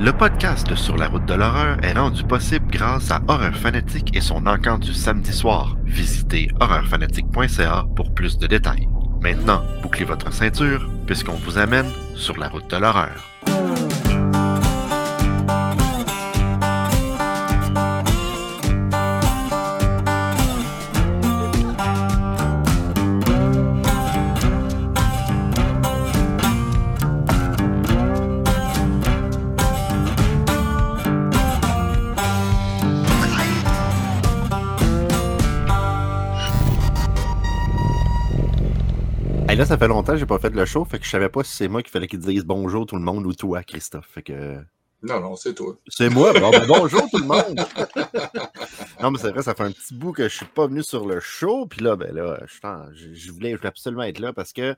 Le podcast Sur la route de l'horreur est rendu possible grâce à Horreur Fanatique et son encamp du samedi soir. Visitez horreurfanatique.ca pour plus de détails. Maintenant, bouclez votre ceinture puisqu'on vous amène sur la route de l'horreur. Là, ça fait longtemps que j'ai pas fait le show, fait que je savais pas si c'est moi qu'il fallait qu'il dise bonjour tout le monde ou toi, Christophe. Fait que. Non, non, c'est toi. C'est moi. Bon, ben, bonjour tout le monde. non, mais c'est vrai, ça fait un petit bout que je suis pas venu sur le show. Puis là, ben là, je, voulais, je voulais absolument être là parce que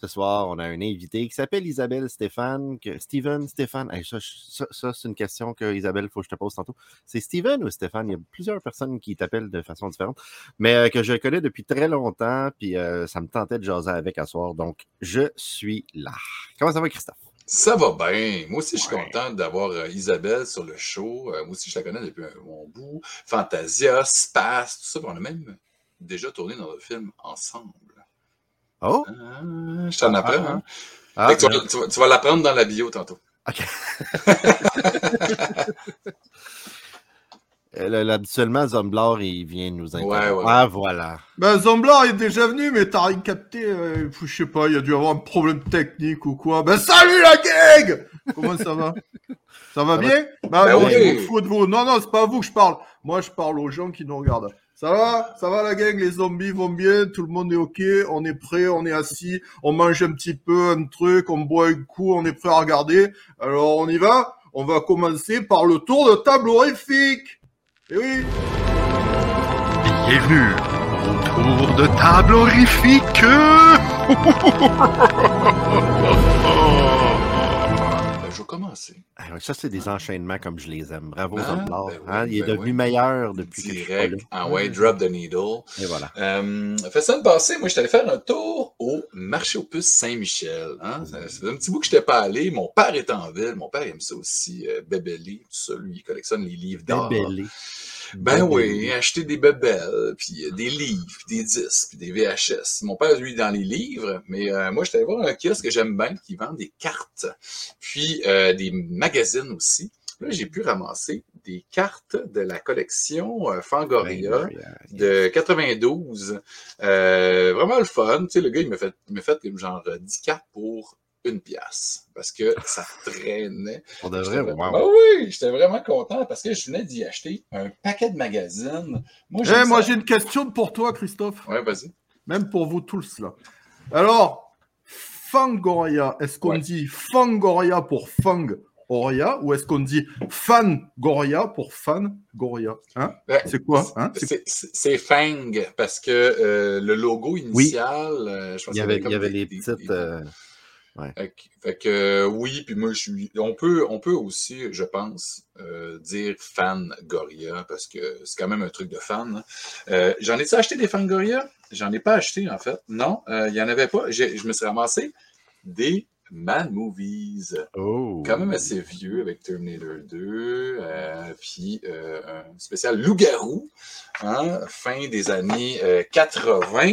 ce soir, on a un invité qui s'appelle Isabelle Stéphane. Que, Steven Stéphane. Hey, ça, ça, ça, c'est une question que Isabelle, il faut que je te pose tantôt. C'est Steven ou Stéphane? Il y a plusieurs personnes qui t'appellent de façon différente, mais euh, que je connais depuis très longtemps. Puis euh, ça me tentait de jaser avec à soir. Donc, je suis là. Comment ça va, Christophe? Ça va bien. Moi aussi, je suis Ouais. content d'avoir euh, Isabelle sur le show. Moi aussi, je la connais depuis un bon bout. Fantasia, Space, tout ça. On a même déjà tourné dans le film ensemble. Oh! Ah, je t'en apprends. hein? Ah, que tu ben- vas, tu vas- tu vas l'apprendre dans la bio tantôt. OK. Euh, habituellement, Zomblard, il vient nous Ouais, ouais. Ah, voilà. Ben, Zomblar est déjà venu, mais t'as rien capté. euh, je sais pas, il y a dû avoir un problème technique ou quoi. Ben, salut la gang Comment ça va? Ça va bien? Ben, Ben oui. de vous. Non, non, c'est pas à vous que je parle. Moi, je parle aux gens qui nous regardent. Ça va? Ça va la gang? Les zombies vont bien? Tout le monde est ok? On est prêt On est assis On mange un petit peu un truc On boit un coup On est prêt à regarder. Alors, on y va? On va commencer par le tour de table horrifique. Eh oui. Bienvenue au tour de table horrifique. Je commencer. Ah, Ça, c'est des enchaînements comme je les aime. Bravo, Ah, ben oui, Hein, il est ben devenu oui. meilleur depuis que je suis pas là. Direct. Ah ouais, drop the needle. Et voilà. Euh, fait ça le passé, moi, j'étais allé faire un tour au marché aux puces Saint-Michel. Hein? Ça, ça fait un petit bout que je n'étais pas allé. Mon père est en ville. Mon père aime ça aussi, euh, Bébélé, tout ça. Lui, il collectionne les livres d'art. Débellé. Ben Débellé. oui, acheter des bébelles, puis euh, des livres, puis des disques, puis des VHS. Mon père, lui, dans les livres, mais euh, moi, j'étais allé voir un kiosque que j'aime bien, qui vend des cartes, puis euh, des magazines aussi. Là, j'ai pu ramasser des cartes de la collection euh, Fangoria Ben, de 92. Euh, vraiment le fun. Tu sais, le gars, il m'a fait, il m'a fait genre euh, 10 cartes pour une pièce parce que ça traînait. On devrait, J'étais vraiment- wow. Ah oui, j'étais vraiment content parce que je venais d'y acheter un paquet de magazines. Moi, Eh, j'ai une question pour toi, Christophe. Ouais, vas-y. Même pour vous tous, là. Alors, Fangoria, est-ce qu'on Ouais. dit Fangoria pour Fangoria ou est-ce qu'on dit Fangoria pour Fangoria? Hein? Ben, C'est quoi hein? C'est- Fang parce que euh, le logo initial, euh, je pense Il y qu'il avait, comme il y avait des- les des- petites. des- euh, Fait que, fait que, euh, oui, puis moi je suis. On peut, on peut aussi, je pense, euh, dire fan Goria parce que c'est quand même un truc de fan. hein. Euh, J'en ai-tu acheté des fan Goria? J'en ai pas acheté en fait. Non, euh, il y en avait pas. Je me suis ramassé des Man Movies. Oh. Quand même assez vieux avec Terminator 2, euh, puis euh, un spécial Loup-garou, hein, fin des années euh, 80.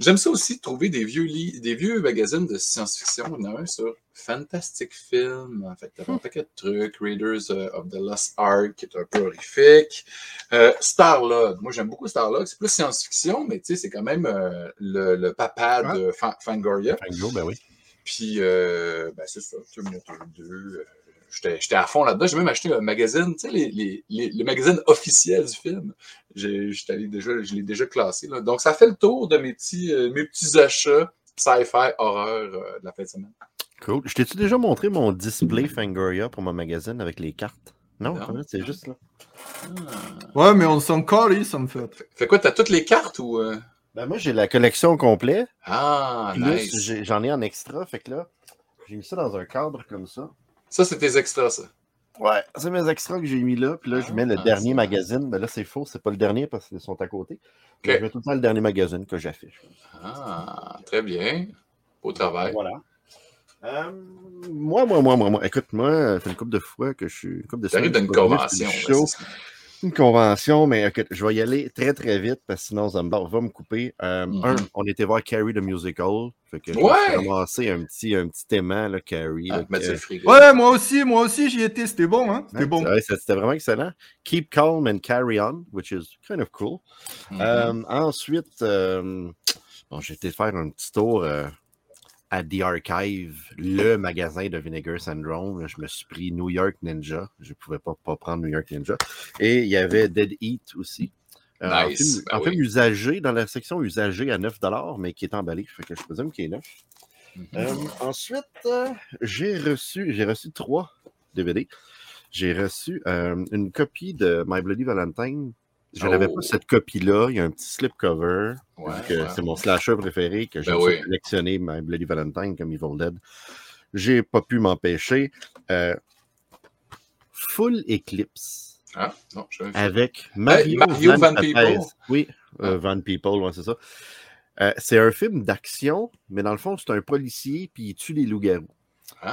J'aime ça aussi trouver des vieux, li- des vieux magazines de science-fiction. Il y en a un sur Fantastic Film. En fait, t'as un paquet de trucs. Raiders euh, of the Lost Ark, qui est un peu horrifique. Euh, Starlog. Moi, j'aime beaucoup Starlog. C'est plus science-fiction, mais tu sais, c'est quand même euh, le, le papa de Fan- Fangoria. Fango, ben oui. Puis, euh, ben, c'est ça, Terminator 2. J'étais j'étais à fond là-dedans. J'ai même acheté un magazine, tu sais, les, les, les, le magazine officiel du film. J'ai- j'étais allé déjà, je l'ai déjà classé. Là. Donc, ça fait le tour de mes petits, euh, mes petits achats sci-fi horreur euh, de la fin de semaine. Cool. Je t'ai-tu déjà montré mon display Fangoria pour mon magazine avec les cartes? Non, vrai, c'est juste là. Ouais, mais on s'en calisse en fait. Fait quoi, t'as toutes les cartes ou. euh? Ben moi, j'ai la collection au complet. Ah, Plus, nice. j'en ai en extra. Fait que là, j'ai mis ça dans un cadre comme ça. Ça, c'est tes extras, ça. Ouais, c'est mes extras que j'ai mis là. Puis là, je mets le Ah, dernier magazine. Ben là, c'est faux, c'est pas le dernier parce qu'ils sont à côté. Mais Ok. Je mets tout le temps le dernier magazine que j'affiche. Ah, très bien. Beau travail. Voilà. Euh, moi, moi, moi, moi, moi. Écoute, moi, c'est une couple de fois que je suis. Une couple de T'arrives d'une convention. Une convention, mais écoute, je vais y aller très très vite parce que sinon Zumba va me couper. Euh, Mhm. Un, on était voir Carrie the Musical. Fait que Ouais! ramassé un petit, un petit aimant, là, Carrie. Ah, là, que-. Ouais, moi aussi, moi aussi, j'y étais. C'était bon, hein? C'était Ouais, bon. C'était vraiment excellent. Keep calm and carry on, which is kind of cool. Mhm. Euh, ensuite, euh, bon, j'ai été faire un petit tour euh, à The Archive, le magasin de Vinegar Syndrome. Je me suis pris New York Ninja. Je ne pouvais pas, pas prendre New York Ninja. Et il y avait Dead Eat aussi. Euh, en film, ben en film oui. usagé, dans la section usagé à 9 mais qui est emballé. Fait que je présume qu'il est neuf. Mhm. Euh, ensuite, euh, j'ai reçu, j'ai reçu trois DVD. J'ai reçu euh, une copie de My Bloody Valentine. Je n'avais Oh. pas cette copie-là. Il y a un petit slipcover. Ouais, ouais. C'est mon slasher préféré que j'ai Ben oui. collectionné My Bloody Valentine comme Evil Dead. J'ai pas pu m'empêcher. Euh, Full Eclipse Ah, non, je avec Mario, Mario Van. People? Oui, euh, Ah. Van People, ouais, c'est ça. Euh, c'est un film d'action, mais dans le fond, c'est un policier, puis il tue les loups-garous.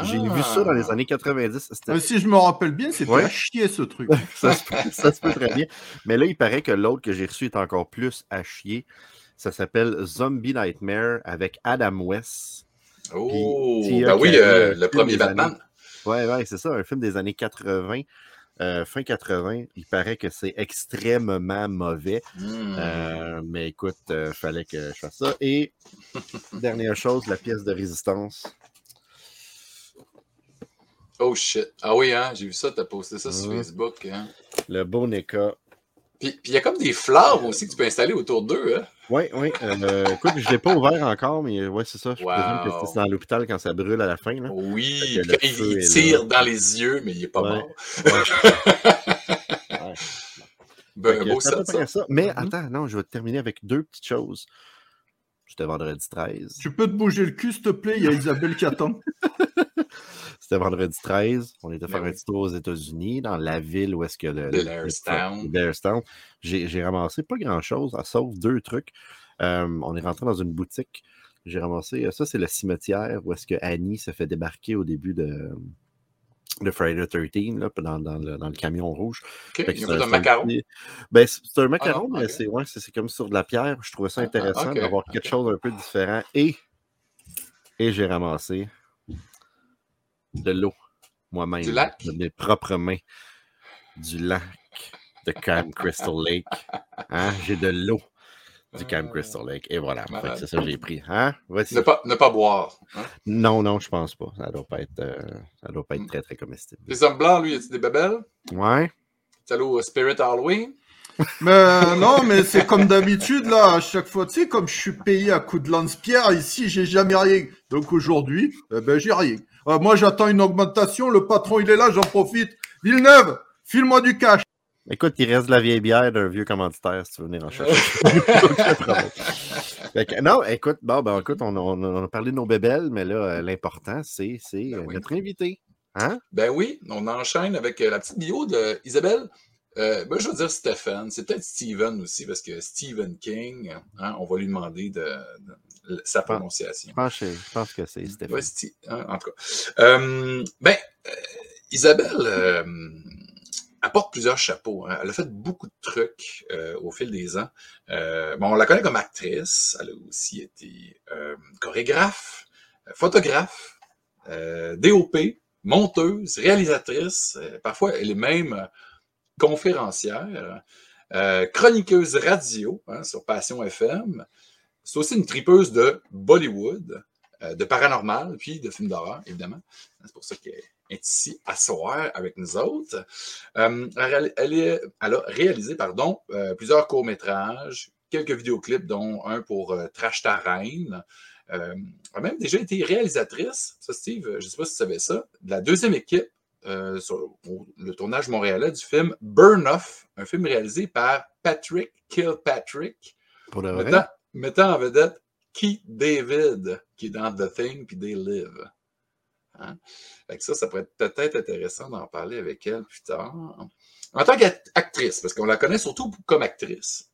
J'ai vu ça dans les Ah. années 90. C'était Euh, si je me rappelle bien, c'était Ouais. à chier ce truc. ça, se peut, ça se peut très bien. Mais là, il paraît que l'autre que j'ai reçu est encore plus à chier. Ça s'appelle Zombie Nightmare avec Adam West. Oh, ben oui, euh, euh, le premier Batman. années. Ouais, ouais, c'est ça, un film des années 80, euh, fin 80. Il paraît que c'est extrêmement mauvais. Hmm. Euh, mais écoute, il fallait que je fasse ça. Et dernière chose, la pièce de résistance. Oh shit. Ah oui, hein, j'ai vu ça, t'as posté ça sur. Facebook. Hein. Le beau NECA. Puis puis il y a comme des fleurs aussi que tu peux installer autour d'eux. Hein. Oui, oui. euh, écoute, je ne l'ai pas ouvert encore, mais ouais, c'est ça. Je présume que Wow. c'est dans l'hôpital quand ça brûle à la fin. Là. Oui, il, tire là. dans les yeux, mais il n'est pas Ouais. mort. Ouais. Ben, beau set, ça. ça. Mais Mhm. attends, non, je vais terminer avec deux petites choses. C'était vendredi 13. Tu peux te bouger le cul, s'il te plaît, il y a Isabelle qui attend. C'était vendredi 13. On était faire Ben un petit tour aux États-Unis, dans la ville où est-ce que le. Blairstown. Blairstown. J'ai ramassé pas grand-chose, ah, sauf deux trucs. Euh, on est rentré dans une boutique. J'ai ramassé. euh, Ça, c'est le cimetière où est-ce que Annie se fait débarquer au début de, de Friday the 13, là, dans, dans le, dans le camion rouge. A c'est un macaron. petit- Ben, c'est un macaron, non, mais c'est ouais, c'est- c'est comme sur de la pierre. Je trouvais ça Ah, ah, intéressant d'avoir quelque chose un peu différent. Et, et j'ai ramassé de l'eau moi-même. Du lac? De mes propres mains. Du lac de Camp Crystal Lake. Hein? J'ai de l'eau du Camp Crystal Lake. Et voilà. C'est ça que j'ai pris. Hein? Voici. Ne pas, ne pas boire. hein? Non, non, je pense pas. Ça doit pas être, euh, ça doit pas être Mm. très, très comestible. Les hommes blancs, lui, y des babelles? Ouais. Au Spirit Halloween? Mais euh, non, mais c'est comme d'habitude, là, à chaque fois, tu sais, comme je suis payé à coups de lance-pierre, ici, j'ai jamais rien. Donc aujourd'hui, eh ben, j'ai rien. Euh, moi, j'attends une augmentation, le patron, il est là, j'en profite. Villeneuve, file-moi du cash. Écoute, il reste de la vieille bière d'un vieux commanditaire si tu veux venir en chercher. Que, non, écoute, bon, ben, écoute, on, on- on a parlé de nos bébelles, mais là, euh, l'important, c'est c'est, Ben oui. notre invité. Hein? Ben oui, on enchaîne avec euh, la petite bio de Isabelle. Euh, ben, je veux dire Stéphane, c'est peut-être Stephen aussi, parce que Stephen King, hein, on va lui demander de, de- sa prononciation. Je pense, que- je pense que c'est Stéphane. Hein, en tout cas. Euh, ben, euh, Isabelle euh, apporte plusieurs chapeaux. hein. Elle a fait beaucoup de trucs euh, au fil des ans. Euh, bon, on la connaît comme actrice. Elle a aussi été euh, chorégraphe, photographe, DOP, monteuse, réalisatrice. Parfois, elle est même conférencière, chroniqueuse radio hein, sur Passion FM. C'est aussi une tripeuse de Bollywood, euh, de paranormal, puis de films d'horreur, évidemment. C'est pour ça qu'elle est ici à soir avec nous autres. Euh, elle, elle est- elle a réalisé pardon, euh, plusieurs courts-métrages, quelques vidéoclips, dont un pour Trash Ta Reine. Elle a même déjà été réalisatrice, ça Steve, je ne sais pas si tu savais ça, de la deuxième équipe sur le tournage montréalais du film Burn Off, un film réalisé par Patrick Kilpatrick, Pour le vrai? Mettant, en vedette Keith David, qui est dans The Thing puis They Live. Hein? Fait que ça, ça pourrait être peut-être intéressant d'en parler avec elle plus tard. En tant qu'actrice, parce qu'on la connaît surtout comme actrice,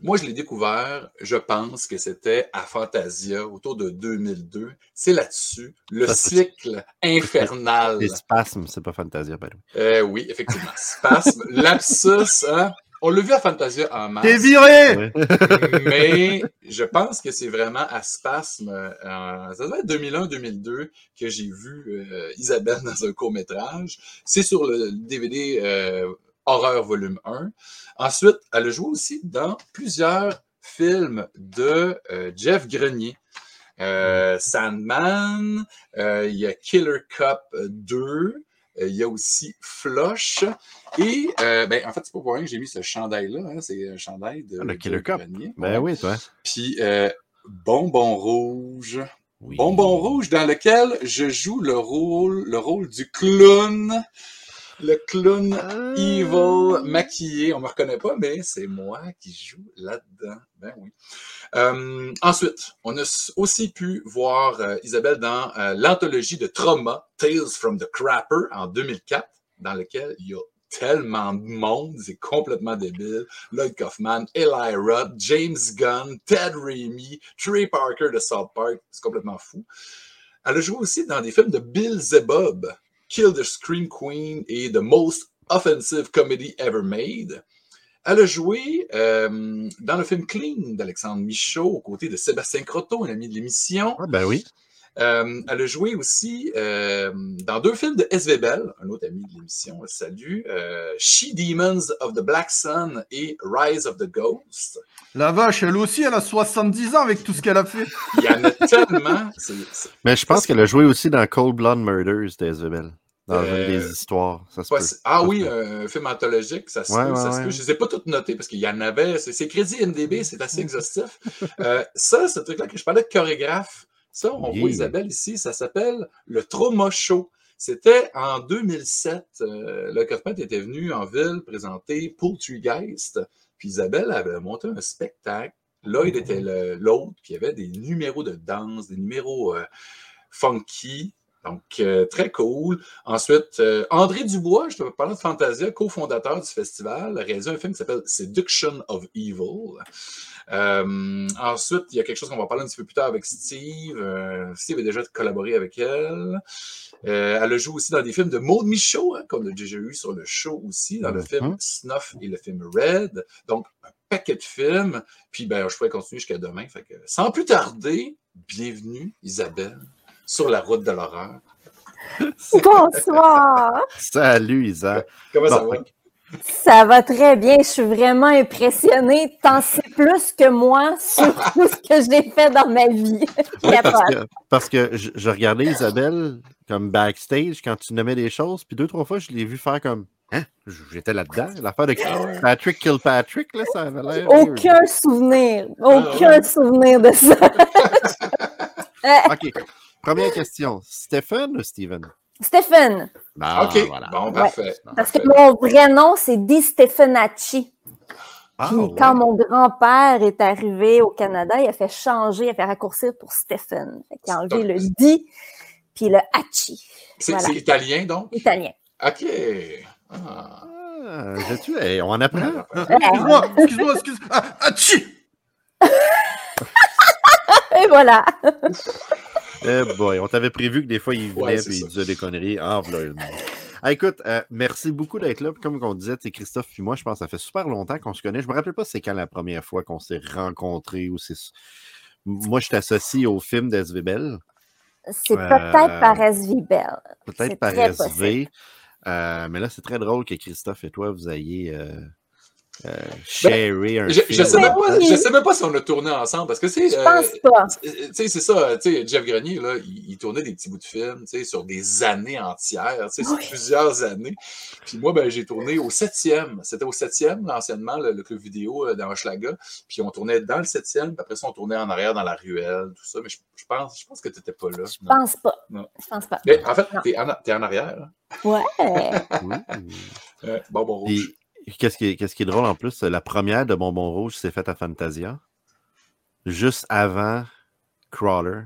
moi, je l'ai découvert, je pense que c'était à Fantasia autour de 2002. C'est là-dessus, le Ça, cycle infernal. Les spasmes, c'est pas Fantasia, by the way. Euh, oui, effectivement. Spasme, lapsus, hein? On l'a vu à Fantasia en masse. T'es viré! Ouais. mais je pense que c'est vraiment à Spasme, euh, ça doit être 2001-2002, que j'ai vu euh, Isabelle dans un court-métrage. C'est sur le DVD euh, Horreur Volume 1. Ensuite, elle a joué aussi dans plusieurs films de euh, Jeff Grenier. Euh, Sandman, euh, il y a Killer Cup 2, euh, il y a aussi Flush. Et, euh, ben, en fait, c'est pas pour rien que j'ai mis ce chandail-là. hein, c'est un chandail de Ah, le Killer Cup. Ben oui, toi. Puis, euh, Bonbon Rouge. Oui. Bonbon Rouge, dans lequel je joue le rôle, le rôle du clown. Le clown Ah. evil maquillé. On me reconnaît pas, mais c'est moi qui joue là-dedans. Ben oui. Euh, ensuite, on a aussi pu voir euh, Isabelle dans euh, l'anthologie de Trauma, Tales from the Crapper, en 2004, dans lequel il y a tellement de monde, c'est complètement débile. Lloyd Kaufman, Eli Roth, James Gunn, Ted Raimi, Trey Parker de South Park, c'est complètement fou. Elle a joué aussi dans des films de Bill Zebob, Kill the Scream Queen et The Most Offensive Comedy Ever Made. Elle a joué euh, dans le film Clean d'Alexandre Michaud, aux côtés de Sébastien Croteau, un ami de l'émission. Ah, ben oui. Euh, elle a joué aussi euh, dans deux films de S.V. Bell, un autre ami de l'émission, salut, euh, She Demons of the Black Sun et Rise of the Ghost. La vache, elle aussi, elle a 70 ans avec tout ce qu'elle a fait. Il y en a tellement. c'est- c'est- Mais je pense qu'elle a joué aussi dans Cold Blood Murders d'Ezebel. Dans Euh, une des histoires. Ça se Ouais, peut. c'est- ah oui, un film anthologique, ça se Ouais, peut, ça ouais, se ouais. peut. Je ne les ai pas toutes notées parce qu'il y en avait. C'est c'est crédit NDB, c'est assez exhaustif. Euh, ça, ce truc-là que je parlais de chorégraphe, ça, on Yeah. voit Isabelle ici, ça s'appelle le Trauma Show. C'était en 2007. Euh, le Kaufman était venu en ville présenter Poultrygeist. Puis Isabelle avait monté un spectacle. Lloyd était le- l'autre, puis il y avait des numéros de danse, des numéros euh, funky. Donc, euh, très cool. Ensuite, André Dubois, je te parlais de Fantasia, cofondateur du festival, a réalisé un film qui s'appelle Seduction of Evil. Euh, ensuite, il y a quelque chose qu'on va parler un petit peu plus tard avec Steve. Euh, Steve a déjà collaboré avec elle. Euh, elle a joué aussi dans des films de Maud Michaud, hein, qu'on a déjà eu sur le show aussi, dans le film Snuff et le film Red. Donc, un paquet de films. Puis, ben, je pourrais continuer jusqu'à demain. Fait que, sans plus tarder, bienvenue, Isabelle, sur la route de l'horreur. Bonsoir. Salut, Isa. Comment ça va? Ça va très bien. Je suis vraiment impressionnée. T'en sais plus que moi sur tout ce que j'ai fait dans ma vie. Oui, parce que, parce que je, je regardais Isabelle comme backstage quand tu nommais des choses, puis deux, trois fois, je l'ai vu faire comme Hein? J'étais là-dedans. L'affaire de Patrick Kilpatrick, là, ça avait l'air. Aucun souvenir. Aucun ouais. souvenir de ça. OK. Première question. Stephen ou Steven? Stephen, Ah, OK, voilà. bon, parfait. parce que mon vrai nom, c'est Di Stefanacci. Ah, Puis ouais. quand mon grand-père est arrivé au Canada, il a fait changer, il a fait raccourcir pour Stephen. Fait il a enlevé le Di puis le Hachi. C'est voilà. italien, donc? Italien. OK. Ah. Ah, hey, on apprend. Excuse-moi, excuse-moi, excuse-moi. Ah, atchi! Et voilà. Eh boy, on t'avait prévu que des fois, il venait et il disait des conneries. Ah, voilà une. Ah, écoute, euh, merci beaucoup d'être là. Comme on disait, c'est Christophe et moi, je pense que ça fait super longtemps qu'on se connaît. Je me rappelle pas c'est quand la première fois qu'on s'est rencontrés ou c'est. Moi, je t'associe au film d'SVBL, C'est Euh, peut-être par SV Bell. peut-être par SV. Euh, mais là, c'est très drôle que Christophe et toi, vous ayez euh, sharé un Ben, Je, je sais même pas, Oui. je sais même pas si on a tourné ensemble parce que c'est. Je euh, pense pas. tu sais, c'est ça, tu sais, Jeff Grenier, là, il, il tournait des petits bouts de films, tu sais, sur des années entières, tu sais, sur Oui. plusieurs années. Puis moi, ben, j'ai tourné au septième. C'était au septième, anciennement, le, le club vidéo euh, dans Hochelaga. Puis on tournait dans le septième, puis après ça, on tournait en arrière dans la ruelle, tout ça. Mais je, je pense, je pense que tu n'étais pas là. Je pense pas. Non. Je pense pas. Mais en fait, Non. t'es en, t'es en arrière. hein. Ouais. Euh, Bonbon rouge. Qu'est-ce qui, est- qu'est-ce qui est drôle en plus, la première de Bonbon Rouge s'est faite à Fantasia, juste avant Crawler.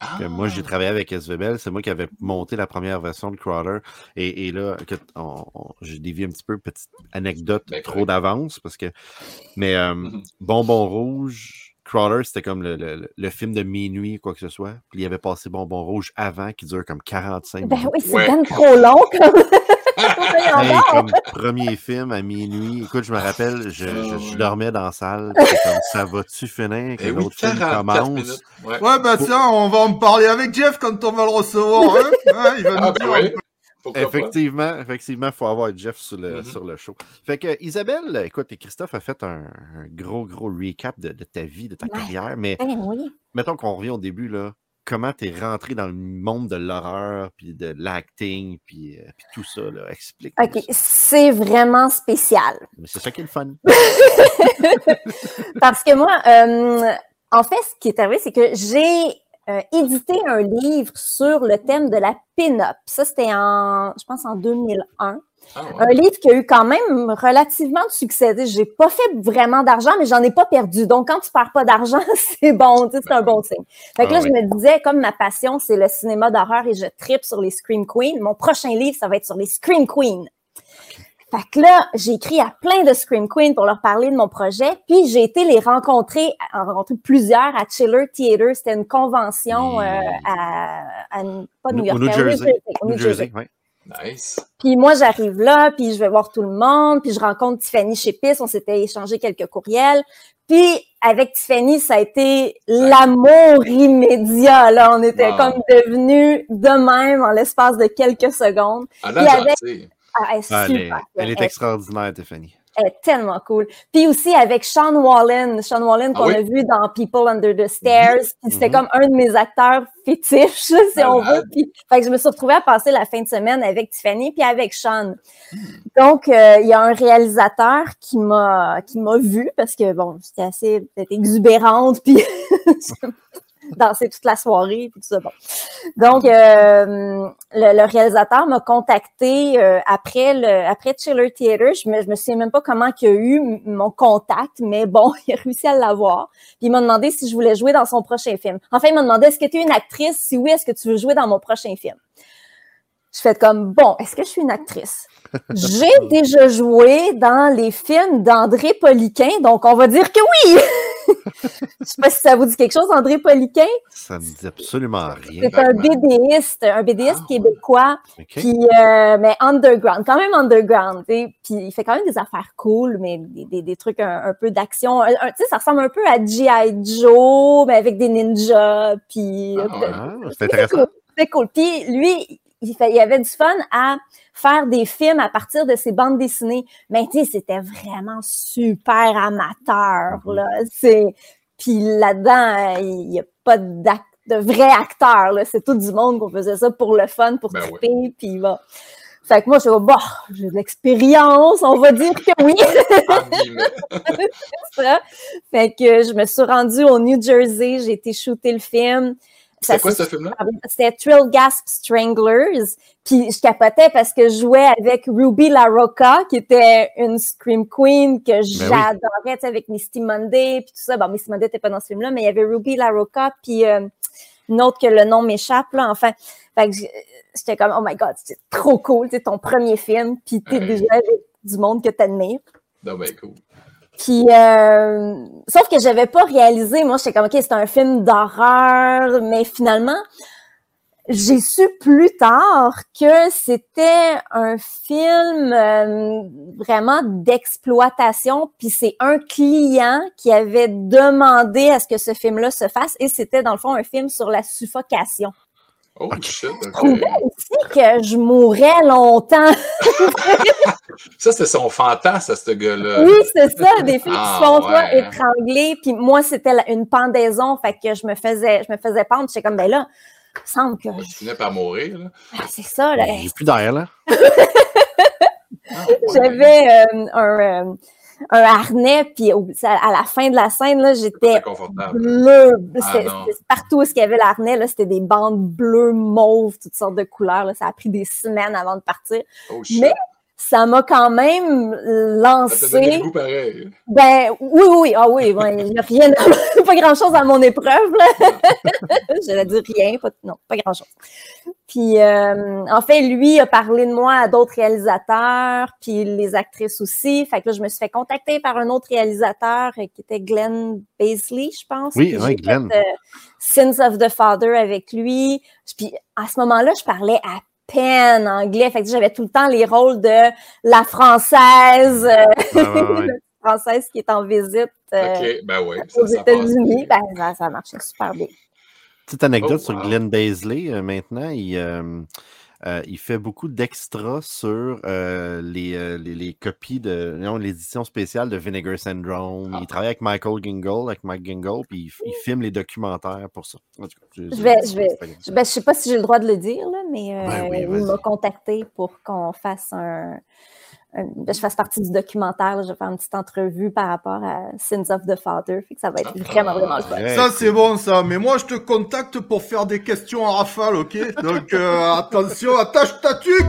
Ah. Que moi, j'ai travaillé avec SVBL, c'est moi qui avais monté la première version de Crawler. Et, et là, que- on- on- j'ai dévié un petit peu, petite anecdote Ben, trop d'avance, parce que. Mais euh, Mhm. Bonbon Rouge, Crawler, c'était comme le, le- le film de minuit, quoi que ce soit. Puis il avait passé Bonbon Rouge avant, qui dure comme 45 Ben minutes. oui, c'est Ouais. ben trop long comme. Hey, comme premier film à minuit. Écoute, je me rappelle, je, je- je ouais. dormais dans la salle. comme ça va-tu finir? Que Eh oui, l'autre film 44 commence? Ouais. Ouais, bah tiens, on va en parler avec Jeff quand on va le recevoir. Hein? Il va Ah, nous ben dire. oui. Effectivement, effectivement, il faut avoir Jeff sur le, Mhm. sur le show. Fait que Isabelle, écoute, et Christophe a fait un, un gros, gros recap de, de ta vie, de ta Ouais. carrière, mais Ben oui. mettons qu'on revient au début, là. Comment t'es rentré dans le monde de l'horreur, puis de l'acting, puis, euh, puis tout ça, là? Explique. OK, c'est vraiment spécial. Mais c'est ça qui est le fun. Parce que moi, euh, en fait, ce qui est arrivé, c'est que j'ai euh, édité un livre sur le thème de la pin-up. Ça, c'était en, je pense, en 2001. Ah, ouais. Un livre qui a eu quand même relativement de succès. J'ai pas fait vraiment d'argent, mais j'en ai pas perdu. Donc, quand tu perds pas d'argent, c'est bon, c'est un bon signe. Fait que Ah là, ouais. je me disais, comme ma passion, c'est le cinéma d'horreur et je tripe sur les Scream Queens, mon prochain livre, ça va être sur les Scream Queens. Fait que là, j'ai écrit à plein de Scream Queens pour leur parler de mon projet, puis j'ai été les rencontrer, en rencontrer plusieurs à Chiller Theater. C'était une convention euh, à, à- pas New Au York, New Jersey. au New Jersey, ouais. Nice. puis moi, j'arrive là, puis je vais voir tout le monde, puis je rencontre Tiffany chez PIS, on s'était échangé quelques courriels. Puis avec Tiffany, ça a été l'amour immédiat. Là, on était Wow. comme devenus de même en l'espace de quelques secondes. En Puis avec- gentil. Ah, elle est Ah, elle, est, super. elle est Elle- extraordinaire, Tiffany. elle est tellement cool. Puis aussi avec Sean Wallen, Sean Wallen Ah qu'on oui? a vu dans People Under the Stairs, c'était Mhm. comme un de mes acteurs fétiches, si on veut. Puis, fait que je me suis retrouvée à passer la fin de semaine avec Tiffany puis avec Sean. Donc euh, il y a un réalisateur qui m'a qui m'a vu parce que bon, j'étais assez exubérante puis danser toute la soirée puis tout ça bon. Donc euh, le, le réalisateur m'a contacté euh, après le après Chiller Theater. Je me, je me souviens même pas comment il a eu mon contact, mais bon, il a réussi à l'avoir. Puis il m'a demandé si je voulais jouer dans son prochain film. Enfin, il m'a demandé est-ce que tu es une actrice? Si oui, est-ce que tu veux jouer dans mon prochain film? Je fais comme bon, est-ce que je suis une actrice? J'ai déjà joué dans les films d'André Poliquin, donc on va dire que oui! Je sais pas si ça vous dit quelque chose, André Poliquin. Ça ne dit absolument rien. C'est un. BDiste, un BDiste Ah, québécois, puis euh, mais underground, quand même underground. Puis il fait quand même des affaires cool, mais des, des, des trucs un, un peu d'action. Tu sais, ça ressemble un peu à G.I. Joe, mais avec des ninjas, puis... Ah, ouais. Ah, c'est intéressant. C'est cool. Puis lui, il, fait, il avait du fun à faire des films à partir de ses bandes dessinées. Mais tu sais, c'était vraiment super amateur. Mhm. Là. C'est... Puis là-dedans, il n'y a pas de vrais acteurs. Là. C'est tout du monde qu'on faisait ça pour le fun, pour Ben triper. Puis bon. Fait que moi, je bon, j'ai de l'expérience, on va dire que oui. Ça. Fait que je me suis rendue au New Jersey, j'ai été shooter le film. C'est quoi ce film-là? c'était Thrill Gasp Stranglers. Puis je capotais parce que je jouais avec Ruby LaRocca, qui était une Scream Queen que j'adorais, tu sais, avec Misty Monday, puis tout ça. Bon, Misty Monday n'était pas dans ce film-là, mais il y avait Ruby LaRocca, puis euh, une autre que le nom m'échappe, là, enfin. Fait que j'- j'étais comme, oh my God, c'est trop cool, c'est ton premier film, puis t'es déjà avec du monde que t'admires. Non, ben cool. Puis, euh, sauf que j'avais pas réalisé, moi, j'étais comme, OK, c'est un film d'horreur, mais finalement, j'ai su plus tard que c'était un film euh, vraiment d'exploitation, puis c'est un client qui avait demandé à ce que ce film-là se fasse, et c'était dans le fond un film sur la suffocation. Oh shit, Je trouvais aussi que je mourrais longtemps. Ça, c'était son fantasme à ce gars-là. Oui, c'est ça, des filles Ah, qui se font ouais. étrangler. Puis moi, c'était une pendaison, fait que je me faisais, je me faisais pendre. J'étais comme, ben là, il me semble que Tu finis par mourir, là. Ah, c'est ça. Là. J'ai plus d'air, là. J'avais euh, un, euh, un harnais, puis à la fin de la scène, là, j'étais bleu. Ah, partout où il y avait l'harnais, là, c'était des bandes bleues, mauves, toutes sortes de couleurs. Là. Ça a pris des semaines avant de partir. Oh. Mais ça m'a quand même Ça t'a donné lancé. le goût pareil. Ben oui, oui, oui. Ah oui, ouais, il n'y a rien, pas grand-chose à mon épreuve, là. J'allais dire rien, pas, non, pas grand-chose. Puis, euh, en fait, lui a parlé de moi à d'autres réalisateurs, puis les actrices aussi. Fait que là, je me suis fait contacter par un autre réalisateur euh, qui était Glenn Paisley, je pense. Oui, oui, Glenn. fait, euh, Sins of the Father avec lui. Puis, à ce moment-là, je parlais à peine anglais. Fait que j'avais tout le temps les rôles de la française, euh, Ouais, ouais, ouais. française qui est en visite euh, ben ouais. aux États-Unis. Ben, ça, ça marchait super bien. Petite anecdote Oh, sur. Glenn Baisley, euh, maintenant, il, euh, euh, il fait beaucoup d'extras sur euh, les, euh, les, les copies de l'édition spéciale de Vinegar Syndrome. Ah. Il travaille avec Michael Gingle, avec Mike Gingle, puis il, filme les documentaires pour ça. En tout cas, Je vais- je vais-. Je, ben, je sais pas si j'ai le droit de le dire, là, mais euh, Ben oui, il m'a contacté pour qu'on fasse un, je fasse partie du documentaire. là. Je vais faire une petite entrevue par rapport à Sins of the Father. Fait que ça va être vraiment, vraiment le fun. Ça, c'est bon, ça. Mais moi, je te contacte pour faire des questions en rafale, ok? Donc, euh, attention, attache ta tuque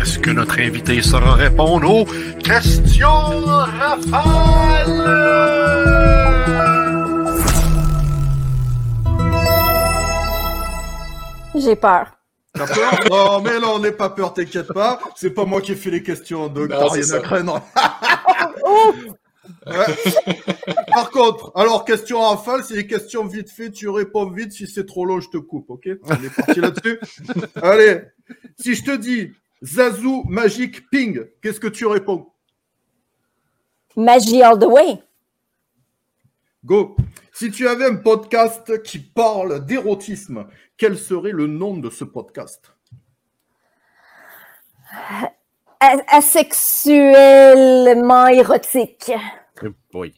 Est-ce que notre invité saura répondre aux questions rafales? J'ai peur. T'as peur? Non, mais non, n'aie pas peur, t'inquiète pas. C'est pas moi qui ai fait les questions, donc t'as rien ça. à craindre. Ouais. Par contre, alors, question en rafale, c'est des questions vite fait, tu réponds vite. Si c'est trop long, je te coupe, ok? On est parti là-dessus Allez, si je te dis Zazu Magic Ping, qu'est-ce que tu réponds? Magie all the way. Go. Si tu avais un podcast qui parle d'érotisme, quel serait le nom de ce podcast? Asexuellement érotique. Boy.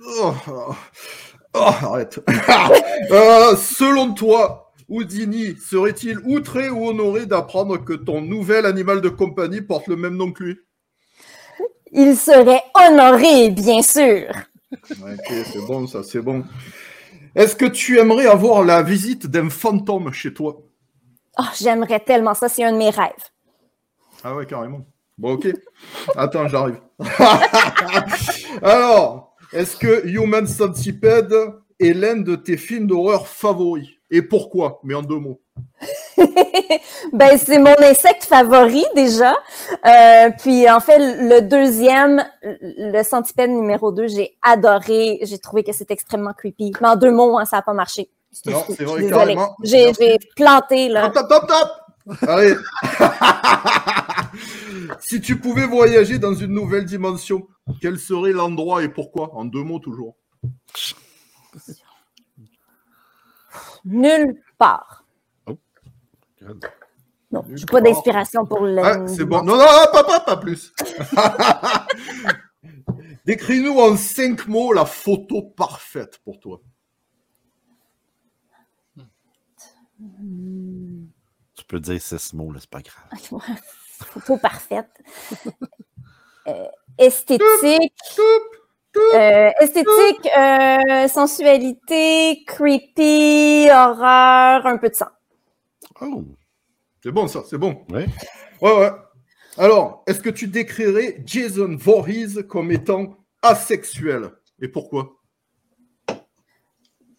oh, oh, oh, Arrête. Euh, selon toi, Houdini serait-il outré ou honoré d'apprendre que ton nouvel animal de compagnie porte le même nom que lui? Il serait honoré, bien sûr. Ouais, Ok, c'est bon ça, c'est bon. Est-ce que tu aimerais avoir la visite d'un fantôme chez toi? Oh, J'aimerais tellement ça, c'est un de mes rêves. Ah ouais, carrément. Bon, ok. Attends, j'arrive. Alors, est-ce que Human Centipede est l'un de tes films d'horreur favoris? Et pourquoi? Mais en deux mots. ben, c'est mon insecte favori déjà. Euh, puis en fait, le deuxième, le centipède numéro 2, j'ai adoré. J'ai trouvé que c'est extrêmement creepy. Mais en deux mots, hein, ça n'a pas marché. Non, c'est vrai, carrément. J'ai planté, là. Top, top, top, top Allez Si tu pouvais voyager dans une nouvelle dimension, quel serait l'endroit et pourquoi? En deux mots toujours. Nulle part. Non, Nulle j'ai pas d'inspiration pour le. Ah, c'est bon. Non, non, pas, pas, pas plus. Décris-nous en cinq mots la photo parfaite pour toi. Tu peux dire six mots, là, c'est pas grave. Photo parfaite. Euh, esthétique. Euh, esthétique, euh, sensualité, creepy, horreur, un peu de sang. Oh, C'est bon ça, c'est bon. ouais. Ouais, ouais. Alors, est-ce que tu décrirais Jason Voorhees comme étant asexuel Et pourquoi?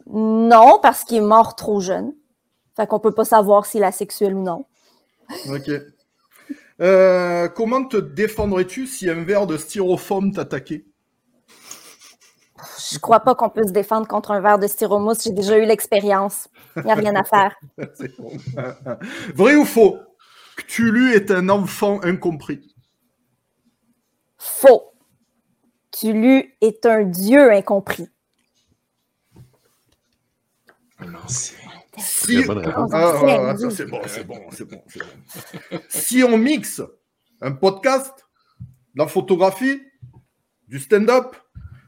Non, parce qu'il est mort trop jeune. Fait qu'on peut pas savoir s'il est asexuel ou non. Ok. Euh, comment te défendrais-tu si un verre de styrofoam t'attaquait? Je crois pas qu'on peut se défendre contre un verre de styromousse. J'ai déjà eu l'expérience. Il n'y a rien à faire. Bon. Vrai ou faux? Cthulhu est un enfant incompris. Faux. Tulu est un dieu incompris. Non, c'est- Si... Très bonne réponse. Ah, On ah, ah, s'en ça, c'est bon, c'est bon, c'est bon, c'est bon. si on mixe un podcast, de la photographie, du stand-up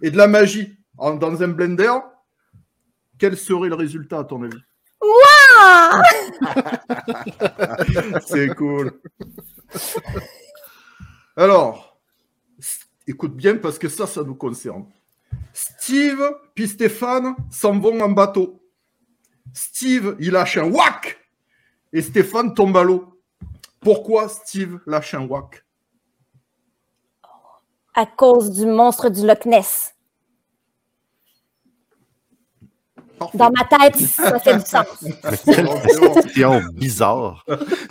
et de la magie en- dans un blender, quel serait le résultat à ton avis? C'est cool. Alors, écoute bien parce que ça, ça nous concerne. Steve puis Stéphane s'en vont en bateau. Steve, il lâche un whack et Stéphane tombe à l'eau. Pourquoi Steve lâche un whack? À cause du monstre du Loch Ness. Parfait. Dans ma tête, ça fait du sens. Bon. Question bizarre.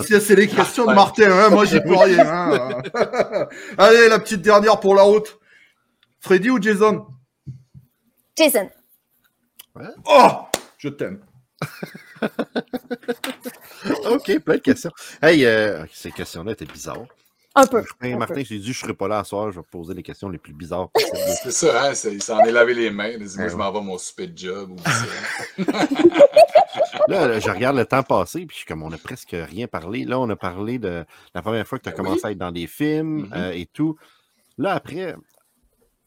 Si c'est les questions de Martin, hein, moi j'y peux rien. hein. Allez, la petite dernière pour la route. Freddy ou Jason? Jason. Oh Je t'aime. OK, plein de questions. Hey, euh, ces questions-là étaient bizarres. Un peu. Un Martin, peu. j'ai dit, je serai pas là à soir, je vais poser les questions les plus bizarres possibles. C'est ça, hein? c'est- Il s'en est lavé les mains. Il a dit, moi, Ouais, je m'en vais à mon super job. Ou ça. Là, là, je regarde le temps passé, puis je suis comme, on a presque rien parlé. Là, on a parlé de la première fois que tu as Ben commencé oui. à être dans des films Mhm. euh, et tout. Là, après,